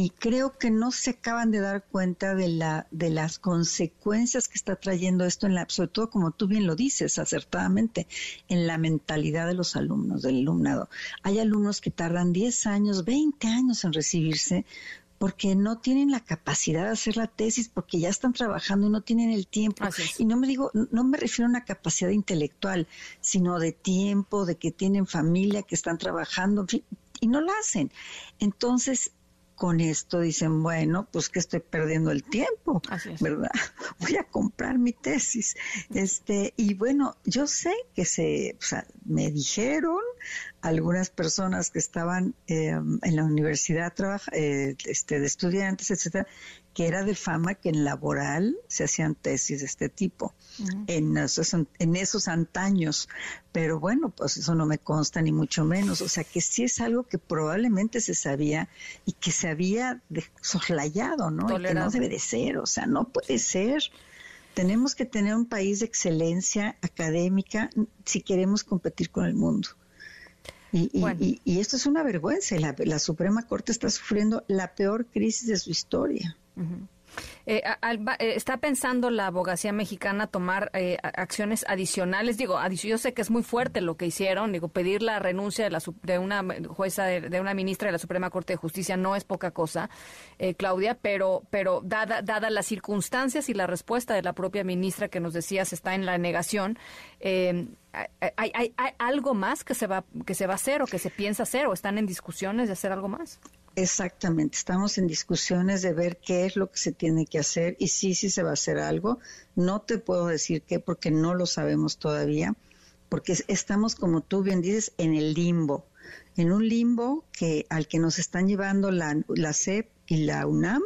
y creo que no se acaban de dar cuenta de la de las consecuencias que está trayendo esto en la sobre todo como tú bien lo dices acertadamente en la mentalidad de los alumnos del alumnado hay alumnos que tardan 10 años 20 años en recibirse porque no tienen la capacidad de hacer la tesis, porque ya están trabajando y no tienen el tiempo. Y no me digo, no me refiero a una capacidad intelectual, sino de tiempo, de que tienen familia, que están trabajando, y no lo hacen. Entonces, con esto dicen, bueno, pues que estoy perdiendo el tiempo, ¿verdad? Voy a comprar mi tesis. Este, y bueno, yo sé que se, o sea, me dijeron algunas personas que estaban eh, en la universidad trabaja, eh, este, de estudiantes, etcétera, que era de fama que en laboral se hacían tesis de este tipo, en, esos, en esos antaños. Pero bueno, pues eso no me consta ni mucho menos. O sea que sí es algo que probablemente se sabía y que se había soslayado, ¿no? Y que no debe de ser, o sea, no puede ser. Tenemos que tener un país de excelencia académica si queremos competir con el mundo. Y, y, esto es una vergüenza. La, la Suprema Corte está sufriendo la peor crisis de su historia. Eh, eh, ¿Está pensando la abogacía mexicana tomar eh, acciones adicionales? Digo, yo sé que es muy fuerte lo que hicieron, digo, pedir la renuncia de, la, de una jueza, de, una ministra de la Suprema Corte de Justicia no es poca cosa, Claudia, pero, pero dada, las circunstancias y la respuesta de la propia ministra que nos decías está en la negación, ¿hay, hay, hay, algo más que se, va, que se va a hacer o que se piensa hacer o están en discusiones de hacer algo más? Exactamente, estamos en discusiones de ver qué es lo que se tiene que hacer y sí, sí se va a hacer algo. No te puedo decir qué porque no lo sabemos todavía, porque estamos, como tú bien dices, en el limbo, en un limbo que al que nos están llevando la, la CEP y la UNAM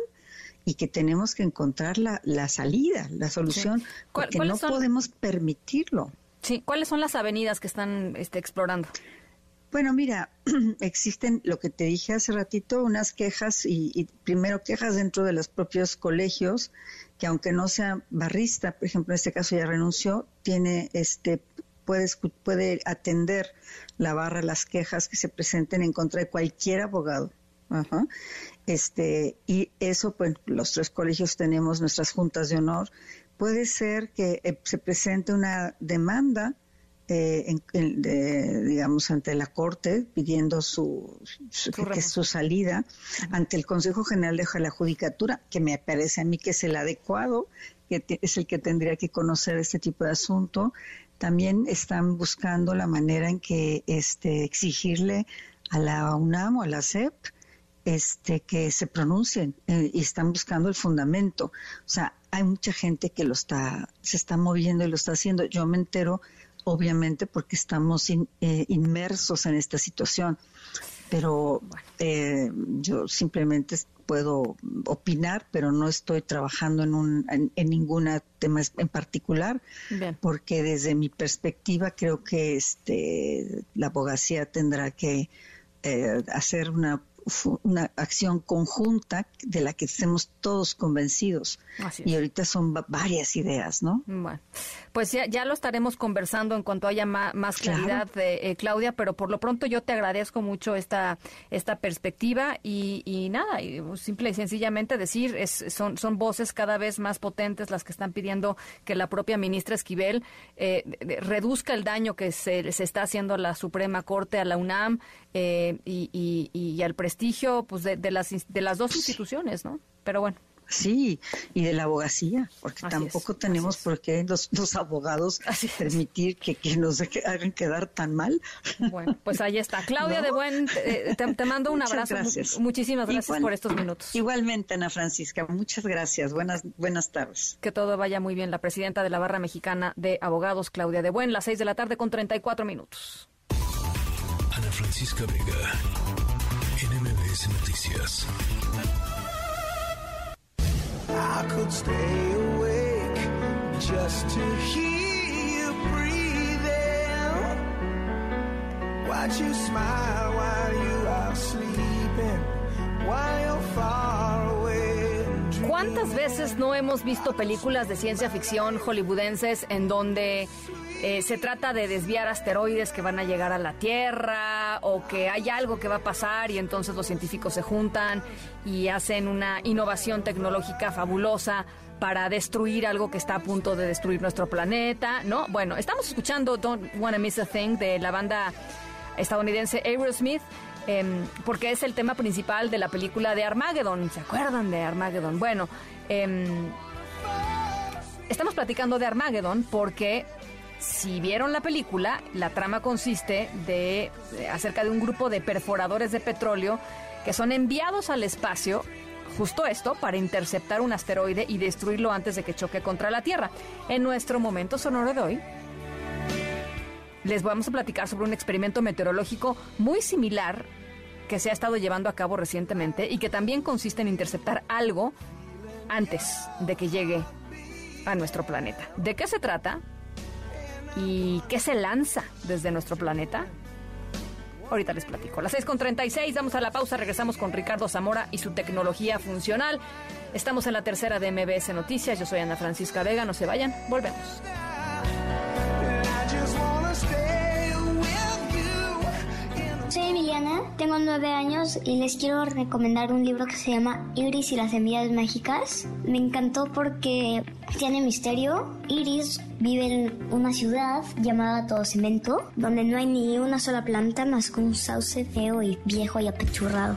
y que tenemos que encontrar la, la salida, la solución, porque no podemos permitirlo. Sí, ¿cuáles son las avenidas que están este, explorando? Bueno, mira, existen lo que te dije hace ratito, unas quejas y, primero quejas dentro de los propios colegios, que aunque no sea barrista, por ejemplo, en este caso ya renunció, tiene este puede, puede atender la barra las quejas que se presenten en contra de cualquier abogado Ajá. Este, y eso, pues, los tres colegios tenemos nuestras juntas de honor. Puede ser que eh, se presente una demanda eh, digamos, ante la Corte pidiendo su, su, salida ante el Consejo General de la Judicatura, que me parece a mí que es el adecuado, que es el que tendría que conocer este tipo de asunto. También están buscando la manera en que este, exigirle a la UNAM o a la CEP este, que se pronuncien eh, y están buscando el fundamento. O sea, hay mucha gente que lo está, se está moviendo y lo está haciendo. Yo me entero, obviamente, porque estamos eh, inmersos en esta situación. Pero eh, yo simplemente puedo opinar, pero no estoy trabajando en, un, en, ningún tema en particular, porque desde mi perspectiva creo que este, la abogacía tendrá que hacer una una acción conjunta de la que estemos todos convencidos. Y ahorita son varias ideas, ¿no? Bueno, pues ya, ya lo estaremos conversando en cuanto haya más, claridad, eh, Claudia, pero por lo pronto yo te agradezco mucho esta, esta perspectiva y, nada, y simple y sencillamente decir, es, son, son voces cada vez más potentes las que están pidiendo que la propia ministra Esquivel eh, reduzca el daño que se, se está haciendo a la Suprema Corte, a la UNAM eh, y, y, y al prestigio pues de, las, de las dos instituciones, ¿no? Pero bueno. Sí, y de la abogacía, porque tampoco tenemos por qué los, los abogados permitir que, que, nos hagan quedar tan mal. Bueno, pues ahí está. Claudia de Buen, te, te, mando un abrazo. Gracias. Muchísimas gracias por estos minutos. Igualmente, Ana Francisca, muchas gracias. Buenas, buenas tardes. Que todo vaya muy bien. La presidenta de la Barra Mexicana de Abogados, Claudia de Buen, las seis de la tarde con 34 minutos. Francisca Vega NMBS Noticias. I could stay awake just to hear you breathing. Watch you smile while you are sleeping, while you're far away. ¿Cuántas veces no hemos visto películas de ciencia ficción hollywoodenses en donde eh, se trata de desviar asteroides que van a llegar a la Tierra o que hay algo que va a pasar y entonces los científicos se juntan y hacen una innovación tecnológica fabulosa para destruir algo que está a punto de destruir nuestro planeta, ¿no? Bueno, estamos escuchando Don't Wanna Miss a Thing de la banda estadounidense Aerosmith. Em, porque es el tema principal de la película de Armageddon. ¿Se acuerdan de Armageddon? Bueno, em, estamos platicando de Armageddon porque si vieron la película, la trama consiste de, acerca de un grupo de perforadores de petróleo que son enviados al espacio justo esto para interceptar un asteroide y destruirlo antes de que choque contra la Tierra. En nuestro momento sonoro de hoy, les vamos a platicar sobre un experimento meteorológico muy similar que se ha estado llevando a cabo recientemente y que también consiste en interceptar algo antes de que llegue a nuestro planeta. ¿De qué se trata? ¿Y qué se lanza desde nuestro planeta? Ahorita les platico. Las 6.36, damos a la pausa, regresamos con Ricardo Zamora y su tecnología funcional. Estamos en la tercera de MBS Noticias, yo soy Ana Francisca Vega, no se vayan, volvemos. Soy Emiliana, tengo nueve años y les quiero recomendar un libro que se llama Iris y las semillas mágicas. Me encantó porque tiene misterio. Iris vive en una ciudad llamada Todo Cemento, donde no hay ni una sola planta más que un sauce feo y viejo y apechurrado.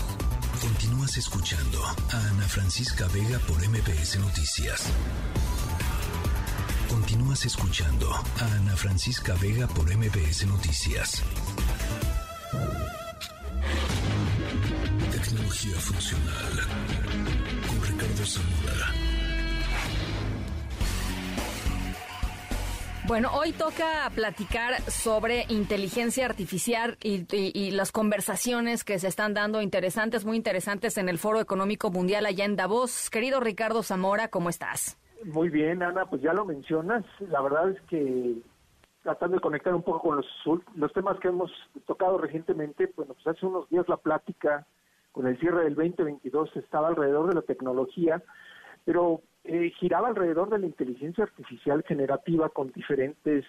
Continúa Continúas escuchando a Ana Francisca Vega por MBS Noticias. Continúas escuchando a Ana Francisca Vega por MBS Noticias. Tecnología funcional con Ricardo Zamora. Bueno, hoy toca platicar sobre inteligencia artificial y, las conversaciones que se están dando interesantes, muy interesantes en el Foro Económico Mundial allá en Davos. Querido Ricardo Zamora, ¿cómo estás? Muy bien, Ana, pues ya lo mencionas. La verdad es que tratando de conectar un poco con los, los temas que hemos tocado recientemente, bueno, pues hace unos días la plática con el cierre del 2022 estaba alrededor de la tecnología, pero eh, giraba alrededor de la inteligencia artificial generativa con diferentes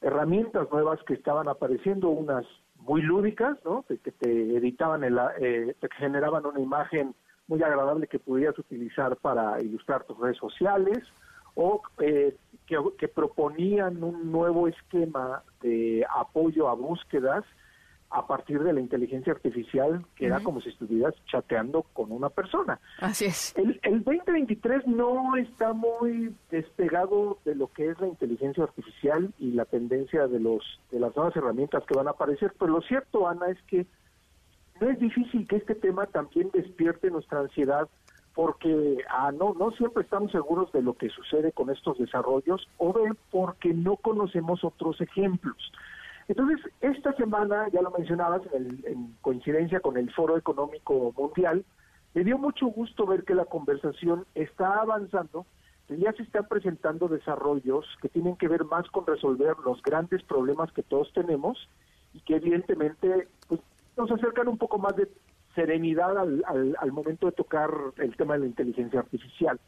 herramientas nuevas que estaban apareciendo, unas muy lúdicas, ¿no? Que, te editaban, el, eh, te generaban una imagen muy agradable que pudieras utilizar para ilustrar tus redes sociales o eh, que, proponían un nuevo esquema de apoyo a búsquedas a partir de la inteligencia artificial, que era como si estuvieras chateando con una persona. Así es. El, el 2023 no está muy despegado de lo que es la inteligencia artificial y la tendencia de los de las nuevas herramientas que van a aparecer, pero lo cierto, Ana, es que no es difícil que este tema también despierte nuestra ansiedad porque ah, no, no siempre estamos seguros de lo que sucede con estos desarrollos o bien porque no conocemos otros ejemplos. Entonces, esta semana, ya lo mencionabas, en, en coincidencia con el Foro Económico Mundial, me dio mucho gusto ver que la conversación está avanzando, que ya se están presentando desarrollos que tienen que ver más con resolver los grandes problemas que todos tenemos y que evidentemente pues, nos acercan un poco más de serenidad al, al, momento de tocar el tema de la inteligencia artificial.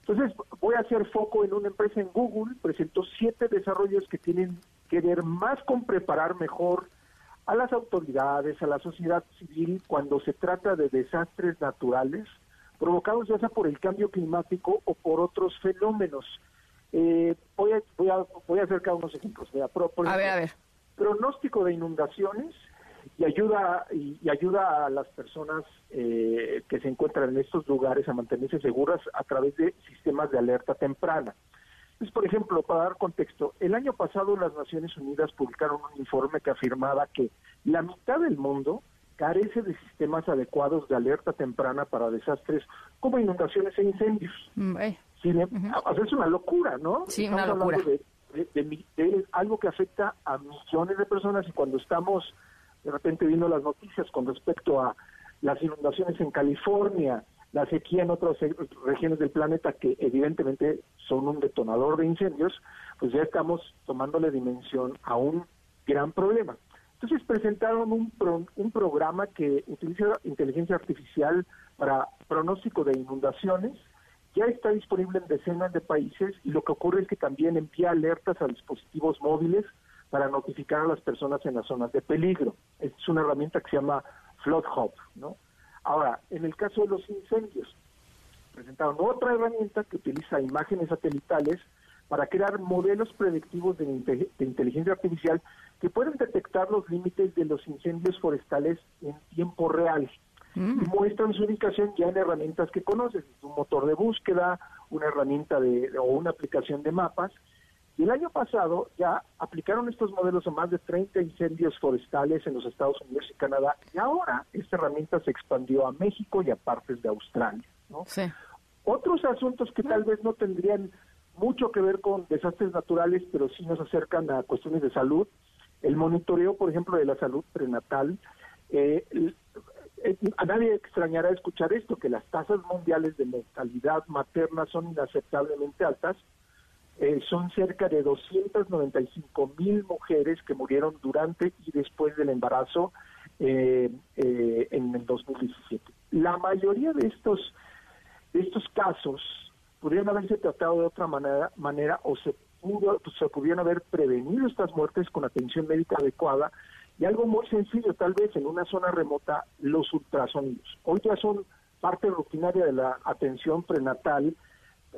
Entonces, voy a hacer foco en una empresa en Google, presentó siete desarrollos que tienen que ver más con preparar mejor a las autoridades, a la sociedad civil, cuando se trata de desastres naturales, provocados ya sea por el cambio climático o por otros fenómenos. Eh, voy, a, voy, a, voy a hacer cada uno de los ejemplos. a ver, a ver. Pronóstico de inundaciones, y ayuda y, ayuda a las personas eh, que se encuentran en estos lugares a mantenerse seguras a través de sistemas de alerta temprana. Entonces, por ejemplo, para dar contexto, el año pasado las Naciones Unidas publicaron un informe que afirmaba que la mitad del mundo carece de sistemas adecuados de alerta temprana para desastres como inundaciones e incendios. Mm, eh. es una locura, ¿no? Sí, una locura. de algo que afecta a millones de personas y cuando estamos de repente viendo las noticias con respecto a las inundaciones en California, la sequía en otras regiones del planeta que evidentemente son un detonador de incendios, pues ya estamos tomándole dimensión a un gran problema. Entonces presentaron un, un programa que utiliza inteligencia artificial para pronóstico de inundaciones, ya está disponible en decenas de países y lo que ocurre es que también envía alertas a dispositivos móviles para notificar a las personas en las zonas de peligro. Es una herramienta que se llama Flood Hub, ¿no? Ahora, en el caso de los incendios, presentaron otra herramienta que utiliza imágenes satelitales para crear modelos predictivos de, inteligencia artificial que pueden detectar los límites de los incendios forestales en tiempo real. Mm. Y muestran su ubicación ya en herramientas que conoces, un motor de búsqueda, una herramienta de, o una aplicación de mapas, y el año pasado ya aplicaron estos modelos a más de 30 incendios forestales en los Estados Unidos y Canadá. Y ahora esta herramienta se expandió a México y a partes de Australia. Otros asuntos que tal vez no tendrían mucho que ver con desastres naturales, pero sí nos acercan a cuestiones de salud. El monitoreo, por ejemplo, de la salud prenatal. Eh, eh, a nadie extrañará escuchar esto, que las tasas mundiales de mortalidad materna son inaceptablemente altas eh, son cerca de 295 mil mujeres que murieron durante y después del embarazo eh, eh, en el 2017. La mayoría de estos, de estos casos podrían haberse tratado de otra manera, manera o se, pudo, se pudieran haber prevenido estas muertes con atención médica adecuada y algo muy sencillo, tal vez en una zona remota, los ultrasonidos. Hoy ya son parte rutinaria de la atención prenatal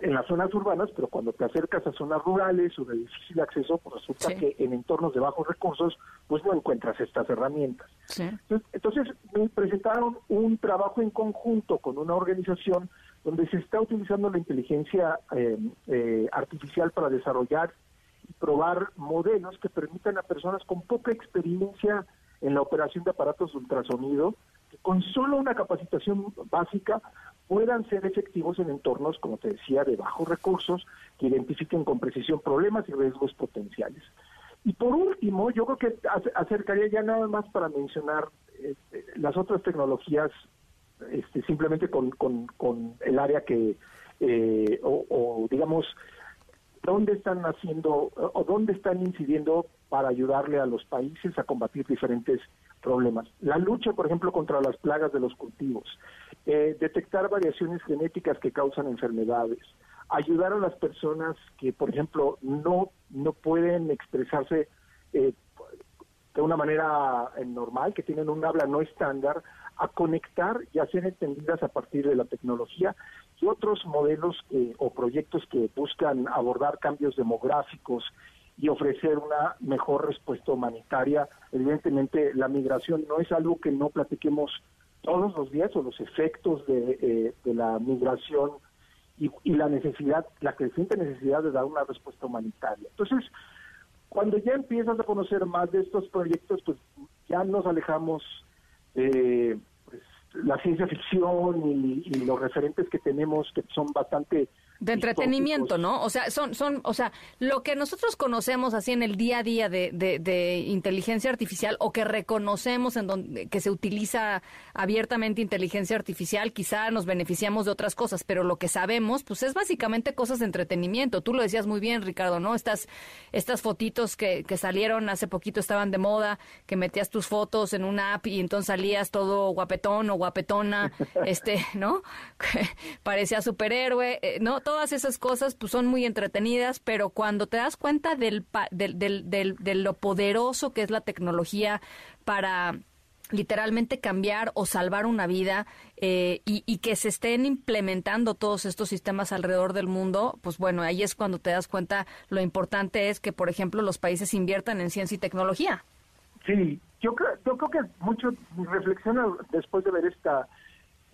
en las zonas urbanas, pero cuando te acercas a zonas rurales o de difícil acceso, pues resulta que en entornos de bajos recursos, pues no encuentras estas herramientas. Entonces, entonces, me presentaron un trabajo en conjunto con una organización donde se está utilizando la inteligencia eh, eh, artificial para desarrollar y probar modelos que permitan a personas con poca experiencia en la operación de aparatos de ultrasonido, que con solo una capacitación básica puedan ser efectivos en entornos, como te decía, de bajos recursos, que identifiquen con precisión problemas y riesgos potenciales. Y por último, yo creo que acercaría ya nada más para mencionar este, las otras tecnologías, este, simplemente con, con, el área que, eh, o, digamos, dónde están haciendo o dónde están incidiendo para ayudarle a los países a combatir diferentes problemas. La lucha, por ejemplo, contra las plagas de los cultivos, eh, detectar variaciones genéticas que causan enfermedades, ayudar a las personas que, por ejemplo, no, no pueden expresarse eh, de una manera eh, normal, que tienen un habla no estándar, a conectar y a ser entendidas a partir de la tecnología y otros modelos o proyectos que buscan abordar cambios demográficos y ofrecer una mejor respuesta humanitaria. Evidentemente, la migración no es algo que no platiquemos todos los días o los efectos de, eh, la migración y, la necesidad, la creciente necesidad de dar una respuesta humanitaria. Entonces, cuando ya empiezas a conocer más de estos proyectos, pues ya nos alejamos pues, la ciencia ficción y, los referentes que tenemos que son bastante de entretenimiento, ¿no? O sea, son, son, o sea, lo que nosotros conocemos así en el día a día de, de, inteligencia artificial o que reconocemos en donde que se utiliza abiertamente inteligencia artificial, quizá nos beneficiamos de otras cosas, pero lo que sabemos, pues es básicamente cosas de entretenimiento. Tú lo decías muy bien, Ricardo, ¿no? Estas, estas fotitos que, que salieron hace poquito estaban de moda, que metías tus fotos en una app y entonces salías todo guapetón o guapetona, este, ¿no? Parecía superhéroe, eh, ¿no? Todas esas cosas pues son muy entretenidas, pero cuando te das cuenta del, del, del, de lo poderoso que es la tecnología para literalmente cambiar o salvar una vida eh, y, y, que se estén implementando todos estos sistemas alrededor del mundo, pues bueno, ahí es cuando te das cuenta lo importante es que, por ejemplo, los países inviertan en ciencia y tecnología. Sí, yo creo, yo creo que mucho reflexiona después de ver esta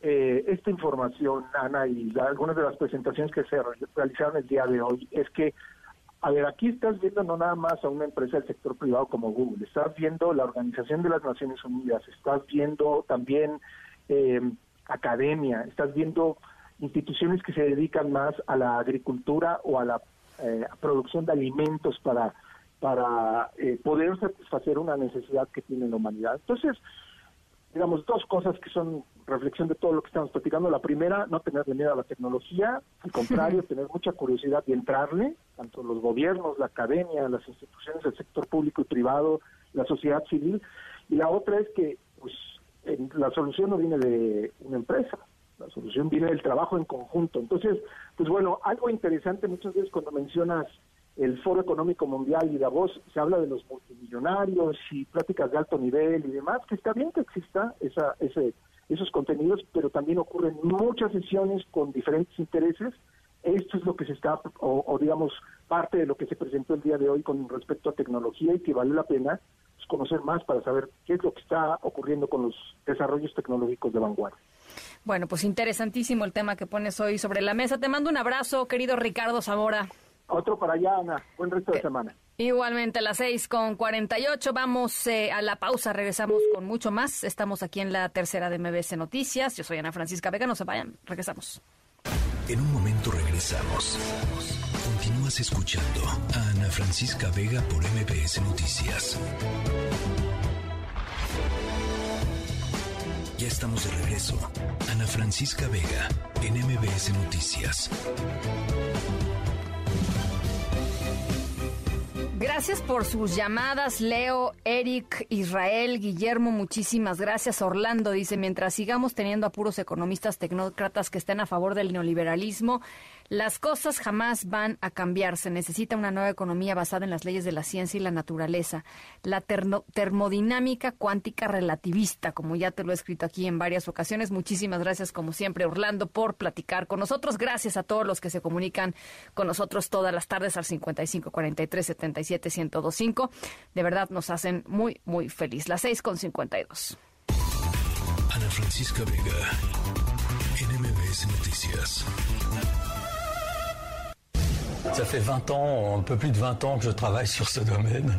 eh, esta información, Ana, y algunas de las presentaciones que se realizaron el día de hoy, es que, a ver, aquí estás viendo no nada más a una empresa del sector privado como Google, estás viendo la Organización de las Naciones Unidas, estás viendo también eh, academia, estás viendo instituciones que se dedican más a la agricultura o a la eh, producción de alimentos para para poder satisfacer una necesidad que tiene la humanidad. Entonces, digamos, dos cosas que son reflexión de todo lo que estamos platicando. La primera, no tenerle miedo a la tecnología, al contrario, tener mucha curiosidad y entrarle, tanto los gobiernos, la academia, las instituciones del sector público y privado, la sociedad civil. Y la otra es que, pues, la solución no viene de una empresa, la solución viene del trabajo en conjunto. Entonces, pues bueno, algo interesante muchas veces cuando mencionas el Foro Económico Mundial y Davos, se habla de los multimillonarios y pláticas de alto nivel y demás, que está bien que exista esa, ese, esos contenidos, pero también ocurren muchas sesiones con diferentes intereses. Esto es lo que se está, o, digamos, parte de lo que se presentó el día de hoy con respecto a tecnología y que vale la pena pues, conocer más para saber qué es lo que está ocurriendo con los desarrollos tecnológicos de vanguardia. Bueno, pues interesantísimo el tema que pones hoy sobre la mesa. Te mando un abrazo, querido Ricardo Zamora. Otro para allá, Ana. Buen resto de semana. Igualmente a las seis con 48 vamos eh, a la pausa, regresamos con mucho más. Estamos aquí en la tercera de MBS Noticias. Yo soy Ana Francisca Vega, no se vayan, regresamos. En un momento regresamos. Continúas escuchando a Ana Francisca Vega por MBS Noticias. Ya estamos de regreso. Ana Francisca Vega en MBS Noticias. Gracias por sus llamadas, Leo, Eric, Israel, Guillermo, muchísimas gracias. Orlando dice, mientras sigamos teniendo a puros economistas tecnócratas que estén a favor del neoliberalismo, Las cosas jamás van a cambiar. Se necesita una nueva economía basada en las leyes de la ciencia y la naturaleza. La termodinámica cuántica relativista, como ya te lo he escrito aquí en varias ocasiones. Muchísimas gracias, como siempre, Orlando, por platicar con nosotros. Gracias a todos los que se comunican con nosotros todas las tardes al 55 43 77 1025. De verdad nos hacen muy, muy feliz. Las 6 con 52. Ana Francisca Vega, NMBS Noticias. Ça fait 20 ans, un peu plus de 20 ans que je travaille sur ce domaine.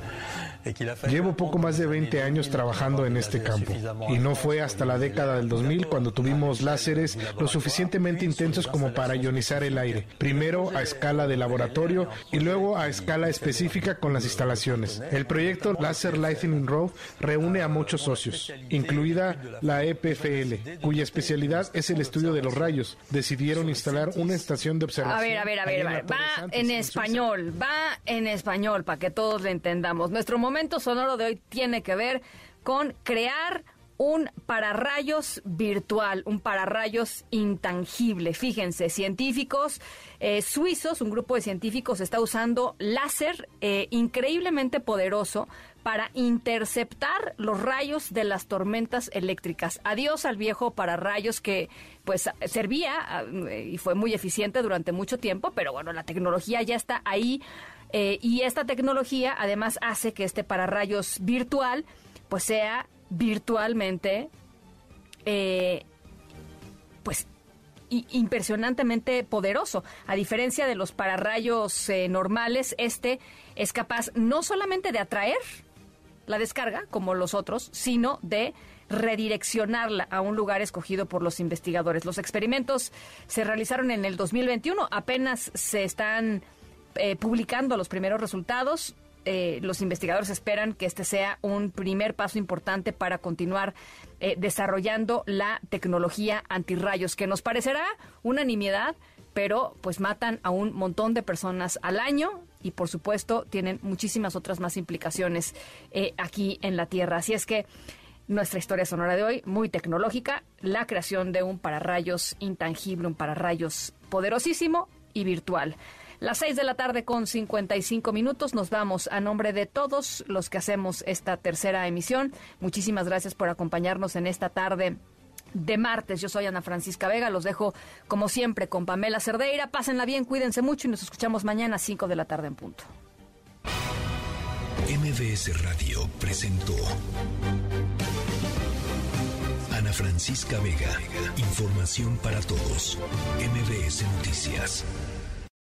Llevo poco más de 20 años trabajando en este campo y no fue hasta la década del 2000 cuando tuvimos láseres lo suficientemente intensos como para ionizar el aire, primero a escala de laboratorio y luego a escala específica con las instalaciones. El proyecto Laser Lightning Road reúne a muchos socios, incluida la EPFL, cuya especialidad es el estudio de los rayos. Decidieron instalar una estación de observación. A ver, a ver, a ver, a ver. va en español, va en español para que todos le entendamos. Nuestro momento sonoro de hoy tiene que ver con crear un pararrayos virtual, un pararrayos intangible. Fíjense, científicos eh, suizos, un grupo de científicos está usando láser eh, increíblemente poderoso para interceptar los rayos de las tormentas eléctricas. Adiós al viejo pararrayos que pues servía eh, y fue muy eficiente durante mucho tiempo, pero bueno, la tecnología ya está ahí eh, y esta tecnología además hace que este pararrayos virtual pues sea virtualmente eh, pues impresionantemente poderoso. A diferencia de los pararrayos eh, normales, este es capaz no solamente de atraer la descarga, como los otros, sino de redireccionarla a un lugar escogido por los investigadores. Los experimentos se realizaron en el 2021, apenas se están eh, publicando los primeros resultados. Eh, los investigadores esperan que este sea un primer paso importante para continuar eh, desarrollando la tecnología antirrayos, que nos parecerá una nimiedad, pero pues matan a un montón de personas al año y por supuesto tienen muchísimas otras más implicaciones aquí en la Tierra. Así es que nuestra historia sonora de hoy, muy tecnológica, la creación de un pararrayos intangible, un pararrayos poderosísimo y virtual. Las 6 de la tarde con 55 minutos nos vamos a nombre de todos los que hacemos esta tercera emisión. Muchísimas gracias por acompañarnos en esta tarde de martes. Yo soy Ana Francisca Vega, los dejo como siempre con Pamela Cerdeira. Pásenla bien, cuídense mucho y nos escuchamos mañana a 5 de la tarde en punto. MBS Radio presentó Ana Francisca Vega, información para todos. MBS Noticias.